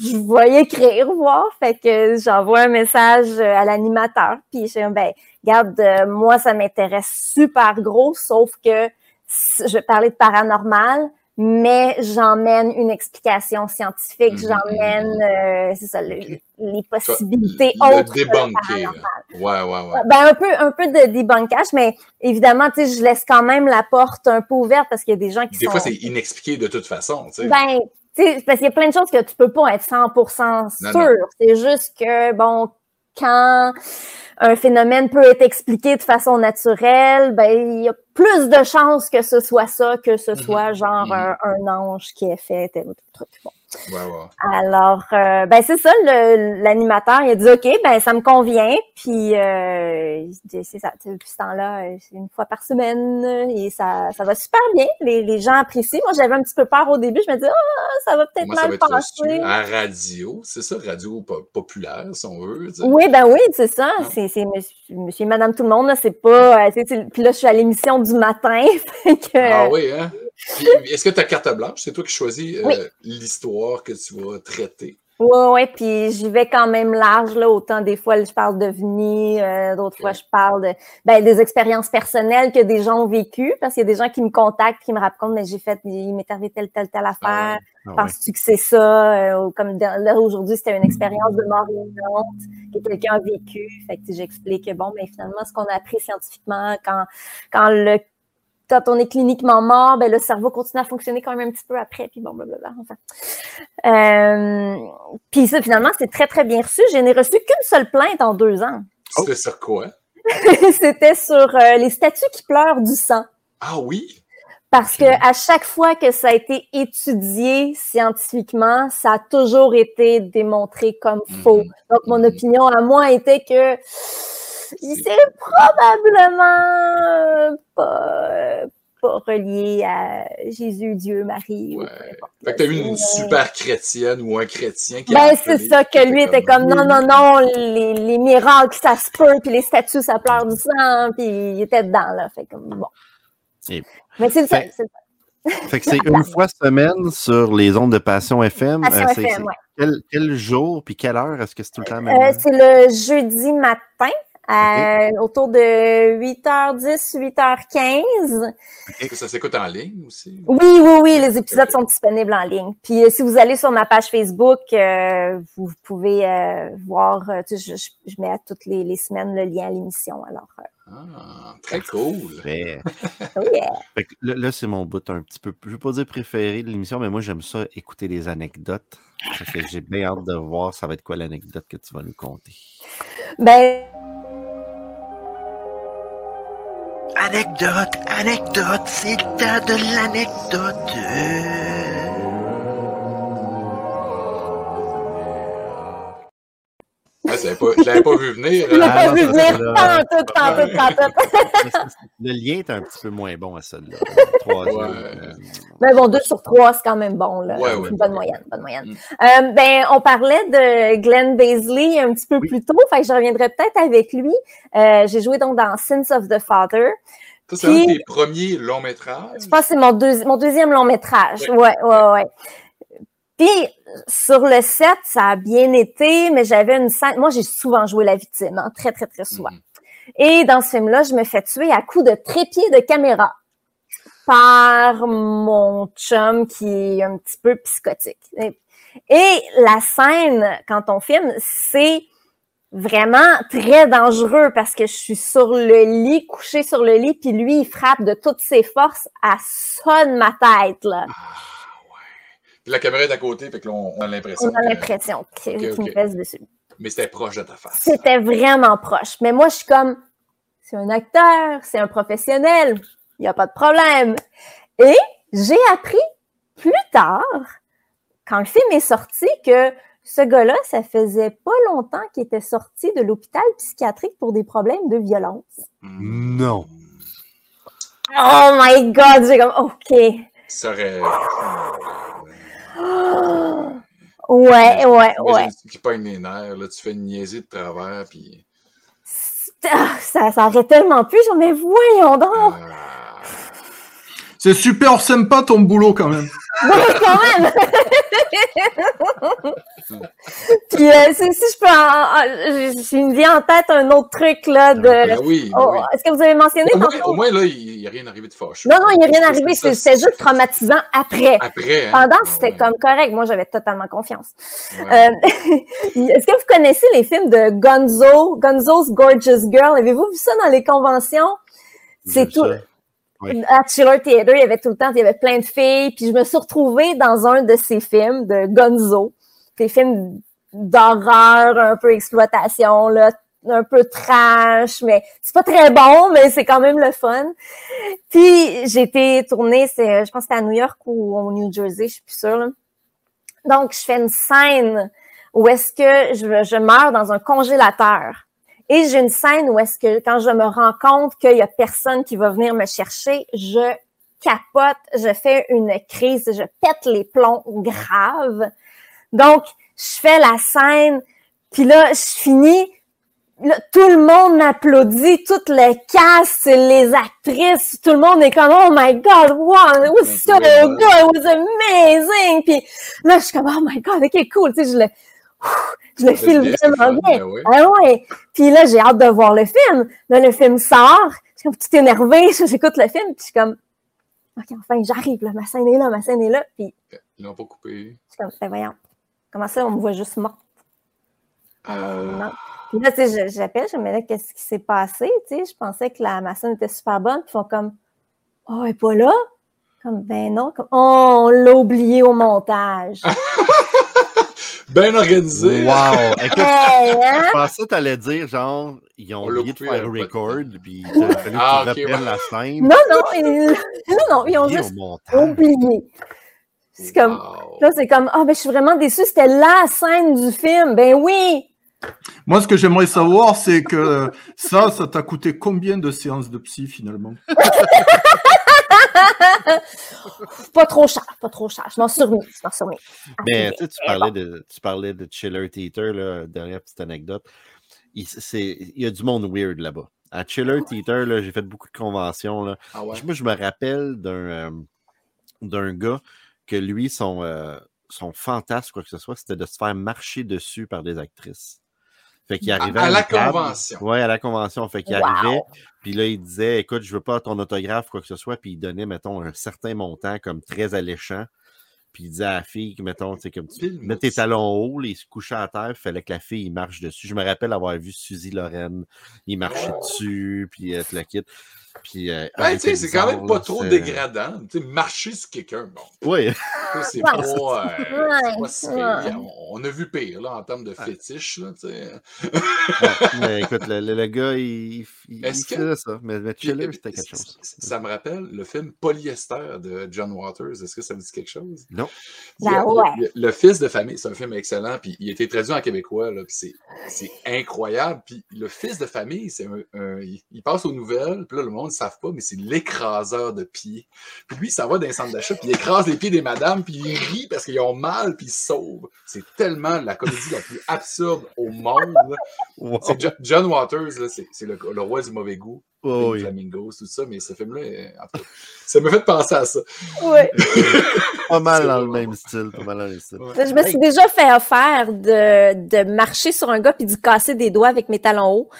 je voyais écrire, voir. Fait que j'envoie un message à l'animateur. Puis je dis, ben, regarde, euh, moi, ça m'intéresse super gros, sauf que je vais parler de paranormal, mais j'emmène une explication scientifique, Mhm, j'emmène, euh, c'est ça, le- les possibilités le autres. débunker. Ouais, ouais, ouais. Ben, un peu, un peu de débunkage, mais évidemment, tu sais, je laisse quand même la porte un peu ouverte parce qu'il y a des gens qui Des sont. fois, c'est inexpliqué de toute façon, tu sais. Ben, tu sais, parce qu'il y a plein de choses que tu peux pas être 100% Non, sûr. C'est juste que, bon, quand un phénomène peut être expliqué de façon naturelle, ben, il y a plus de chances que ce soit ça que ce soit genre Mhm. un, un ange qui ait fait tel ou tel truc. Bon. Ouais, ouais. Alors, euh, ben c'est ça, l'animateur, il a dit OK, ben ça me convient, puis euh, il dit, c'est ça, depuis ce temps-là, c'est une fois par semaine, et ça, ça va super bien. Les, les gens apprécient. Moi, j'avais un petit peu peur au début, je me disais ah, ça va peut-être mal passer. à radio. C'est ça, radio po- populaire, si on veut. Oui, ben oui, c'est ça. C'est c'est monsieur, monsieur et madame tout le monde, c'est pas. euh, Puis là, je suis à l'émission du matin. que, Ah oui, hein? Est-ce que tu as carte blanche? C'est toi qui choisis euh, Oui. l'histoire que tu vas traiter? Oui, oui, puis j'y vais quand même large, là. Autant des fois, je parle de venir, euh, d'autres fois, je parle de, ben, des expériences personnelles que des gens ont vécues, parce qu'il y a des gens qui me contactent, qui me racontent, mais j'ai fait, il m'est arrivé telle, telle, telle affaire. Ah Ah ouais. Penses-tu que c'est ça? Euh, comme là, aujourd'hui, c'était une expérience de mort imminente que quelqu'un a vécu. Fait que j'explique, bon, mais finalement, ce qu'on a appris scientifiquement, quand, quand le quand on est cliniquement mort, ben, le cerveau continue à fonctionner quand même un petit peu après, puis bon, blablabla. Enfin. Euh, puis ça, finalement, c'est très, très bien reçu. Je n'ai reçu qu'une seule plainte en deux ans. C'était sur quoi? C'était sur euh, les statues qui pleurent du sang. Ah oui? Parce que à chaque fois que ça a été étudié scientifiquement, ça a toujours été démontré comme faux. Mhm. Donc, mon Mhm. opinion à moi était que c'est probablement pas, pas relié à Jésus, Dieu, Marie. ou Ouais. Fait que t'as eu une Mais- super chrétienne ou un chrétien qui Ben, c'est ça, que lui était comme, non, non, non, les, les miracles, ça se peut, puis les statues, ça pleure du sang, puis il était dedans, là. Fait comme, bon. Et- Mais c'est Fait- c'est. Fait que c'est une fois semaine sur les ondes de Passion FM. Passion Euh, FM, ouais. quel, quel jour puis quelle heure? Est-ce que c'est tout le temps Euh, heure? c'est le jeudi matin, à- autour de 8h10, 8h15. Est-ce que ça s'écoute en ligne aussi? Oui, oui, oui, les épisodes sont disponibles en ligne. Puis euh, si vous allez sur ma page Facebook, euh, vous pouvez euh, voir, euh, tu sais, je, je- je mets à toutes les, les semaines le lien à l'émission. Alors, euh, Ah, très cool. Oh yeah. fait que là, là, c'est mon bout un petit peu, je ne veux pas dire préféré de l'émission, mais moi, j'aime ça écouter les anecdotes. Fait que j'ai bien hâte de voir ça va être quoi l'anecdote que tu vas nous conter. Ben, Anecdote, anecdote, c'est de l'anecdote. Je l'avais pas, je l'avais pas vu venir. je l'ai? Ah, pas vu venir c'est là. tant tout, tant tout, tant tout. Le lien est un petit peu moins bon à celle-là. Ouais. euh, Mais bon, 2 sur 3, c'est quand même bon. Là. Ouais, C'est ouais. une bonne moyenne. Bonne moyenne. Mm. Euh, ben, on parlait de Glenn Baisley un petit peu Oui. plus tôt, fait que je reviendrai peut-être avec lui. Euh, J'ai joué donc dans Sins of the Father. Ça, c'est un de Puis- tes premiers longs métrages? Je pense que c'est mon, deuxi- mon deuxième long métrage. Ouais, ouais, ouais. Puis, sur le set, ça a bien été, mais j'avais une scène. Moi, j'ai souvent joué la victime, hein, très, très, très souvent. Mhm. Et dans ce film-là, je me fais tuer à coups de trépied de caméra. par mon chum qui est un petit peu psychotique. Et, et la scène, quand on filme, c'est vraiment très dangereux parce que je suis sur le lit, couché sur le lit, puis lui, il frappe de toutes ses forces, à sonne ma tête, là. Puis la caméra est à côté, fait que là, on a l'impression. On a l'impression qu'il Ok, qu'il ok. me pèse dessus. Mais c'était proche de ta face. C'était vraiment proche. Mais moi, je suis comme, c'est un acteur, c'est un professionnel, il n'y a pas de problème. Et j'ai appris plus tard, quand le film est sorti, que ce gars-là, ça faisait pas longtemps qu'il était sorti de l'hôpital psychiatrique pour des problèmes de violence. Non. Oh my God! J'ai comme, OK. Ça aurait. Ouais, ouais, ouais. Imagine Qui pogne les nerfs, là, tu fais une niaiser de travers, puis. Ah, Ça, ça aurait tellement pu, genre, mais voyons donc! C'est super sympa ton boulot quand même. Ouais, quand même! Puis, euh, si, si je peux, en, en- j'ai- me vient en tête un autre truc, là, de... Ben oui, ben Oh, oui. Est-ce que vous avez mentionné Au moins, tantôt? au moins, là, il n'y a rien arrivé de fâcheux. Non, non, il n'y a rien arrivé, c'était juste traumatisant après. Après, hein? Pendant, Ah c'était ouais. comme correct. Moi, j'avais totalement confiance. Ouais. Euh, Est-ce que vous connaissez les films de Gonzo, Gonzo's Gorgeous Girl? Avez-vous vu ça dans les conventions? C'est tout. ça. Oui. À Chiller Theater, il y avait tout le temps, il y avait plein de filles. Puis je me suis retrouvée dans un de ces films de Gonzo. Des films d'horreur, un peu exploitation, là, un peu trash, mais c'est pas très bon, mais c'est quand même le fun. Puis j'ai été tournée, c'est, je pense que c'était à New York ou au New Jersey, je suis plus sûre. là. Donc, je fais une scène où est-ce que je, je meurs dans un congélateur. Et j'ai une scène où est-ce que quand je me rends compte qu'il y a personne qui va venir me chercher, je capote, je fais une crise, je pète les plombs graves. Donc, je fais la scène, puis là, je finis. Là, tout le monde m'applaudit, toutes les castes, les actrices, tout le monde est comme oh my god, wow, it was so good, it was amazing. Puis là, je suis comme oh my god, ok cool, tu sais, je le, je le file bien, vraiment bien. oui. Ah ouais. Puis là, j'ai hâte de voir le film. Là, le film sort, je suis comme tout énervée, j'écoute le film, puis je suis comme ok, enfin, j'arrive, là, ma scène est là, ma scène est là, puis Ils l'ont pas coupé. je suis comme ben voyons, comment ça, on me voit juste morte? Euh, Non. Puis là, tu sais, je- j'appelle, je me disais, qu'est-ce qui s'est passé? Tu sais, je pensais que la, ma scène était super bonne. Puis ils font comme, oh, elle est pas là? Comme, ben non. Comme, oh, on l'a oublié au montage. Bien organisé. Wow! Écoute, Hey, hein? je pensais que t'allais dire, genre, ils ont On oublié de faire record, puis il a fallu Ah, qu'ils ok, reprennent ouais. la scène. Non, non, ils, non, non, ils ont oublié juste oublié. C'est comme, Wow. là, c'est comme, ah, ben, je suis vraiment déçue, c'était la scène du film. Ben oui! Moi, ce que j'aimerais savoir, c'est que ça, ça t'a coûté combien de séances de psy finalement? Pas trop cher, pas trop cher. Je m'en suis remis, je m'en suis remis. Mais Ah, tu sais, tu parlais bon. de, tu parlais de Chiller Theater, là, dernière petite anecdote. Il, c'est- il y a du monde weird là-bas. À Chiller Theater, là, j'ai fait beaucoup de conventions. Là. Ah ouais? Moi, je me rappelle d'un euh, d'un gars que lui, son, euh, son fantasme, quoi que ce soit, c'était de se faire marcher dessus par des actrices. Fait qu'il À- arrivait à la table- convention. Ouais, à la convention. Fait qu'il Wow. arrivait, puis là, il disait Écoute, je veux pas ton autographe, quoi que ce soit, puis il donnait, mettons, un certain montant comme très alléchant. Puis il disait à la fille, mettons, tu sais, comme tu mets tes talons hauts, il se couchait à terre, il fallait que la fille il marche dessus. Je me rappelle avoir vu Suzy Lorraine, il marchait dessus, puis euh, tu la quittes. Puis, euh, Ouais, tu c'était c'est quand même pas là, trop c'est- dégradant. Tu sais, marcher sur quelqu'un, bon. Oui, C'est pas, euh, c'est pas si. On, on a vu pire, là, en termes de fétiche, là, tu mais écoute, le, le- le gars, il, il, Est-ce il que- faisait ça. Mais, mais euh, c'était quelque chose. Ça me rappelle le film Polyester de John Waters. Est-ce que ça vous dit quelque chose? Non. Ben ouais. Le fils de famille, c'est un film excellent, puis il a été traduit en québécois, là, puis c'est, c'est incroyable. Puis le fils de famille, c'est un, un- il, il passe aux nouvelles, puis là, le monde ne savent pas, mais c'est l'écraseur de pieds. Puis lui, s'en va dans un centre d'achat, puis il écrase les pieds des madames, puis il rit parce qu'ils ont mal, puis il sauve. C'est tellement la comédie la plus absurde au monde. Wow. C'est Jo- John Waters, là, c'est, le, le roi du mauvais goût. Oh, oui. Flamingos, tout ça, mais ce film-là, ça me fait penser à ça. Ouais. Pas mal dans le même style. Pas mal dans le même style. Ouais. Je me suis déjà fait offert de, de marcher sur un gars puis de casser des doigts avec mes talons hauts.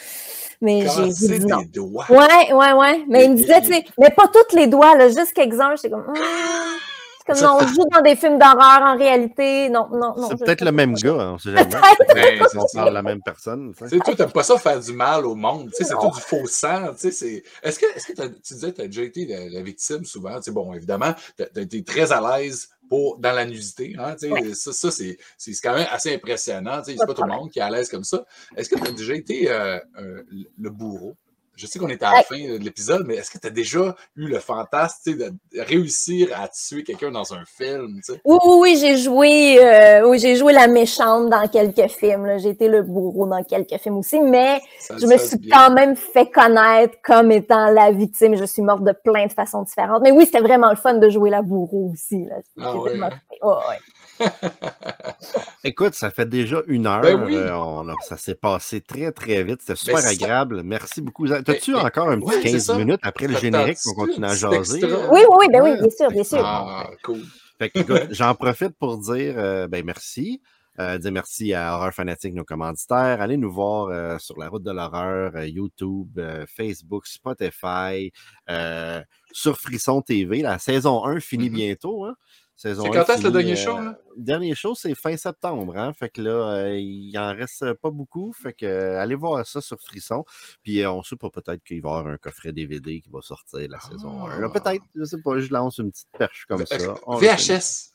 Mais j'ai dit non. des doigts. Ouais, ouais, ouais. Mais il me disait, tu sais, mais pas tous les doigts, là, juste quelques-uns. J'étais comme. C'est comme, non, on joue dans des films d'horreur en réalité. Non, non, non. C'est peut-être le même gars, hein, on sait jamais. Ben, on parle de la même personne. tu sais. Toi, t'aimes pas ça faire du mal au monde. Tu sais, c'est tout du faux sang. Tu sais, c'est... Est-ce que, est-ce que tu disais que tu as déjà été la, la victime souvent? Tu sais, bon, évidemment, tu as, été très à l'aise pour, dans la nudité. Hein, Ça, ça c'est, c'est quand même assez impressionnant. C'est pas tout le monde qui est à l'aise comme ça. Est-ce que tu as déjà été euh, euh, le bourreau? Je sais qu'on est à la fin de l'épisode, mais est-ce que tu as déjà eu le fantasme de réussir à tuer quelqu'un dans un film? Oui, oui, oui, j'ai joué, euh, oui, j'ai joué la méchante dans quelques films. J'ai été le bourreau dans quelques films aussi, mais Ça- je me suis bien. quand même fait connaître comme étant la victime. Je suis morte de plein de façons différentes. Mais oui, c'était vraiment le fun de jouer la bourreau aussi. Là. Ah ouais, tellement ouais. Écoute, ça fait déjà une heure. Ben oui. euh, on a- ça s'est passé très, très vite. C'était super Ben, ça- agréable. Merci beaucoup. T'as-tu Ben, encore un petit ouais, c'est 15 ça. minutes après le générique tente-tu qu'on continue un à jaser? extra? Oui, oui, oui, ben bien sûr, bien sûr. Ah, cool. Fait que, écoute, j'en profite pour dire euh, ben merci. Euh, dire merci à Horreur Fanatique, nos commanditaires. Allez nous voir euh, sur la route de l'horreur, euh, YouTube, euh, Facebook, Spotify, euh, sur Frisson TV. La saison 1 finit Mhm. bientôt. Hein? C'est 1 quand est-ce le dernier euh, show, là? Dernier show, c'est fin septembre. Hein? Fait que là, euh, il en reste pas beaucoup. Fait que euh, allez voir ça sur Frisson. Puis euh, on sait pas, peut-être qu'il va y avoir un coffret DVD qui va sortir la saison 1. Là, Ah. peut-être, je sais pas, je lance une petite perche comme ça. On le. VHS.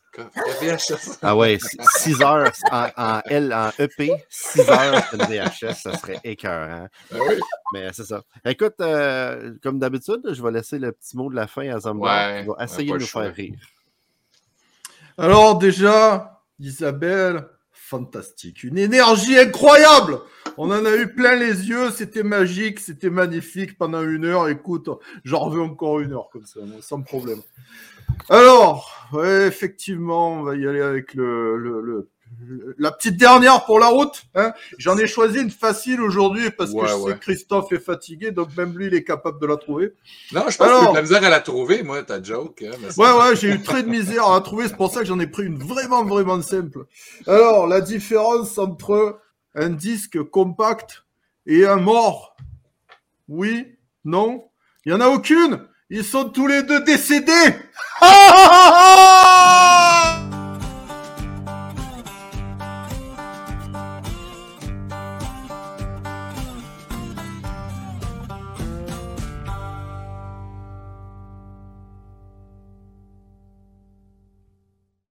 VHS. Ah ouais, 6 heures en, en, L, en EP, 6 heures de VHS, ça serait écœurant. Ben oui. Mais c'est ça. Écoute, euh, comme d'habitude, je vais laisser le petit mot de la fin à Zombar Ouais, qui va essayer de le nous faire rire. Alors déjà, Isabelle, fantastique. Une énergie incroyable. On en a eu plein les yeux, c'était magique, c'était magnifique pendant une heure. Écoute, j'en veux encore une heure comme ça, sans problème. Alors, effectivement, on va y aller avec le- le- la petite dernière pour la route. Hein. J'en ai choisi une facile aujourd'hui parce Ouais, que je ouais. sais que Christophe est fatigué, donc même lui, il est capable de la trouver. Non, je pense que j'ai eu Alors- de la misère à la trouver, moi, ta joke. hein, mais Ouais, ouais, j'ai eu très de misère à la trouver, c'est pour ça que j'en ai pris une vraiment, vraiment simple. Alors, la différence entre un disque compact et un mort? Oui Il n'y en a aucune Ils sont tous les deux décédés ah,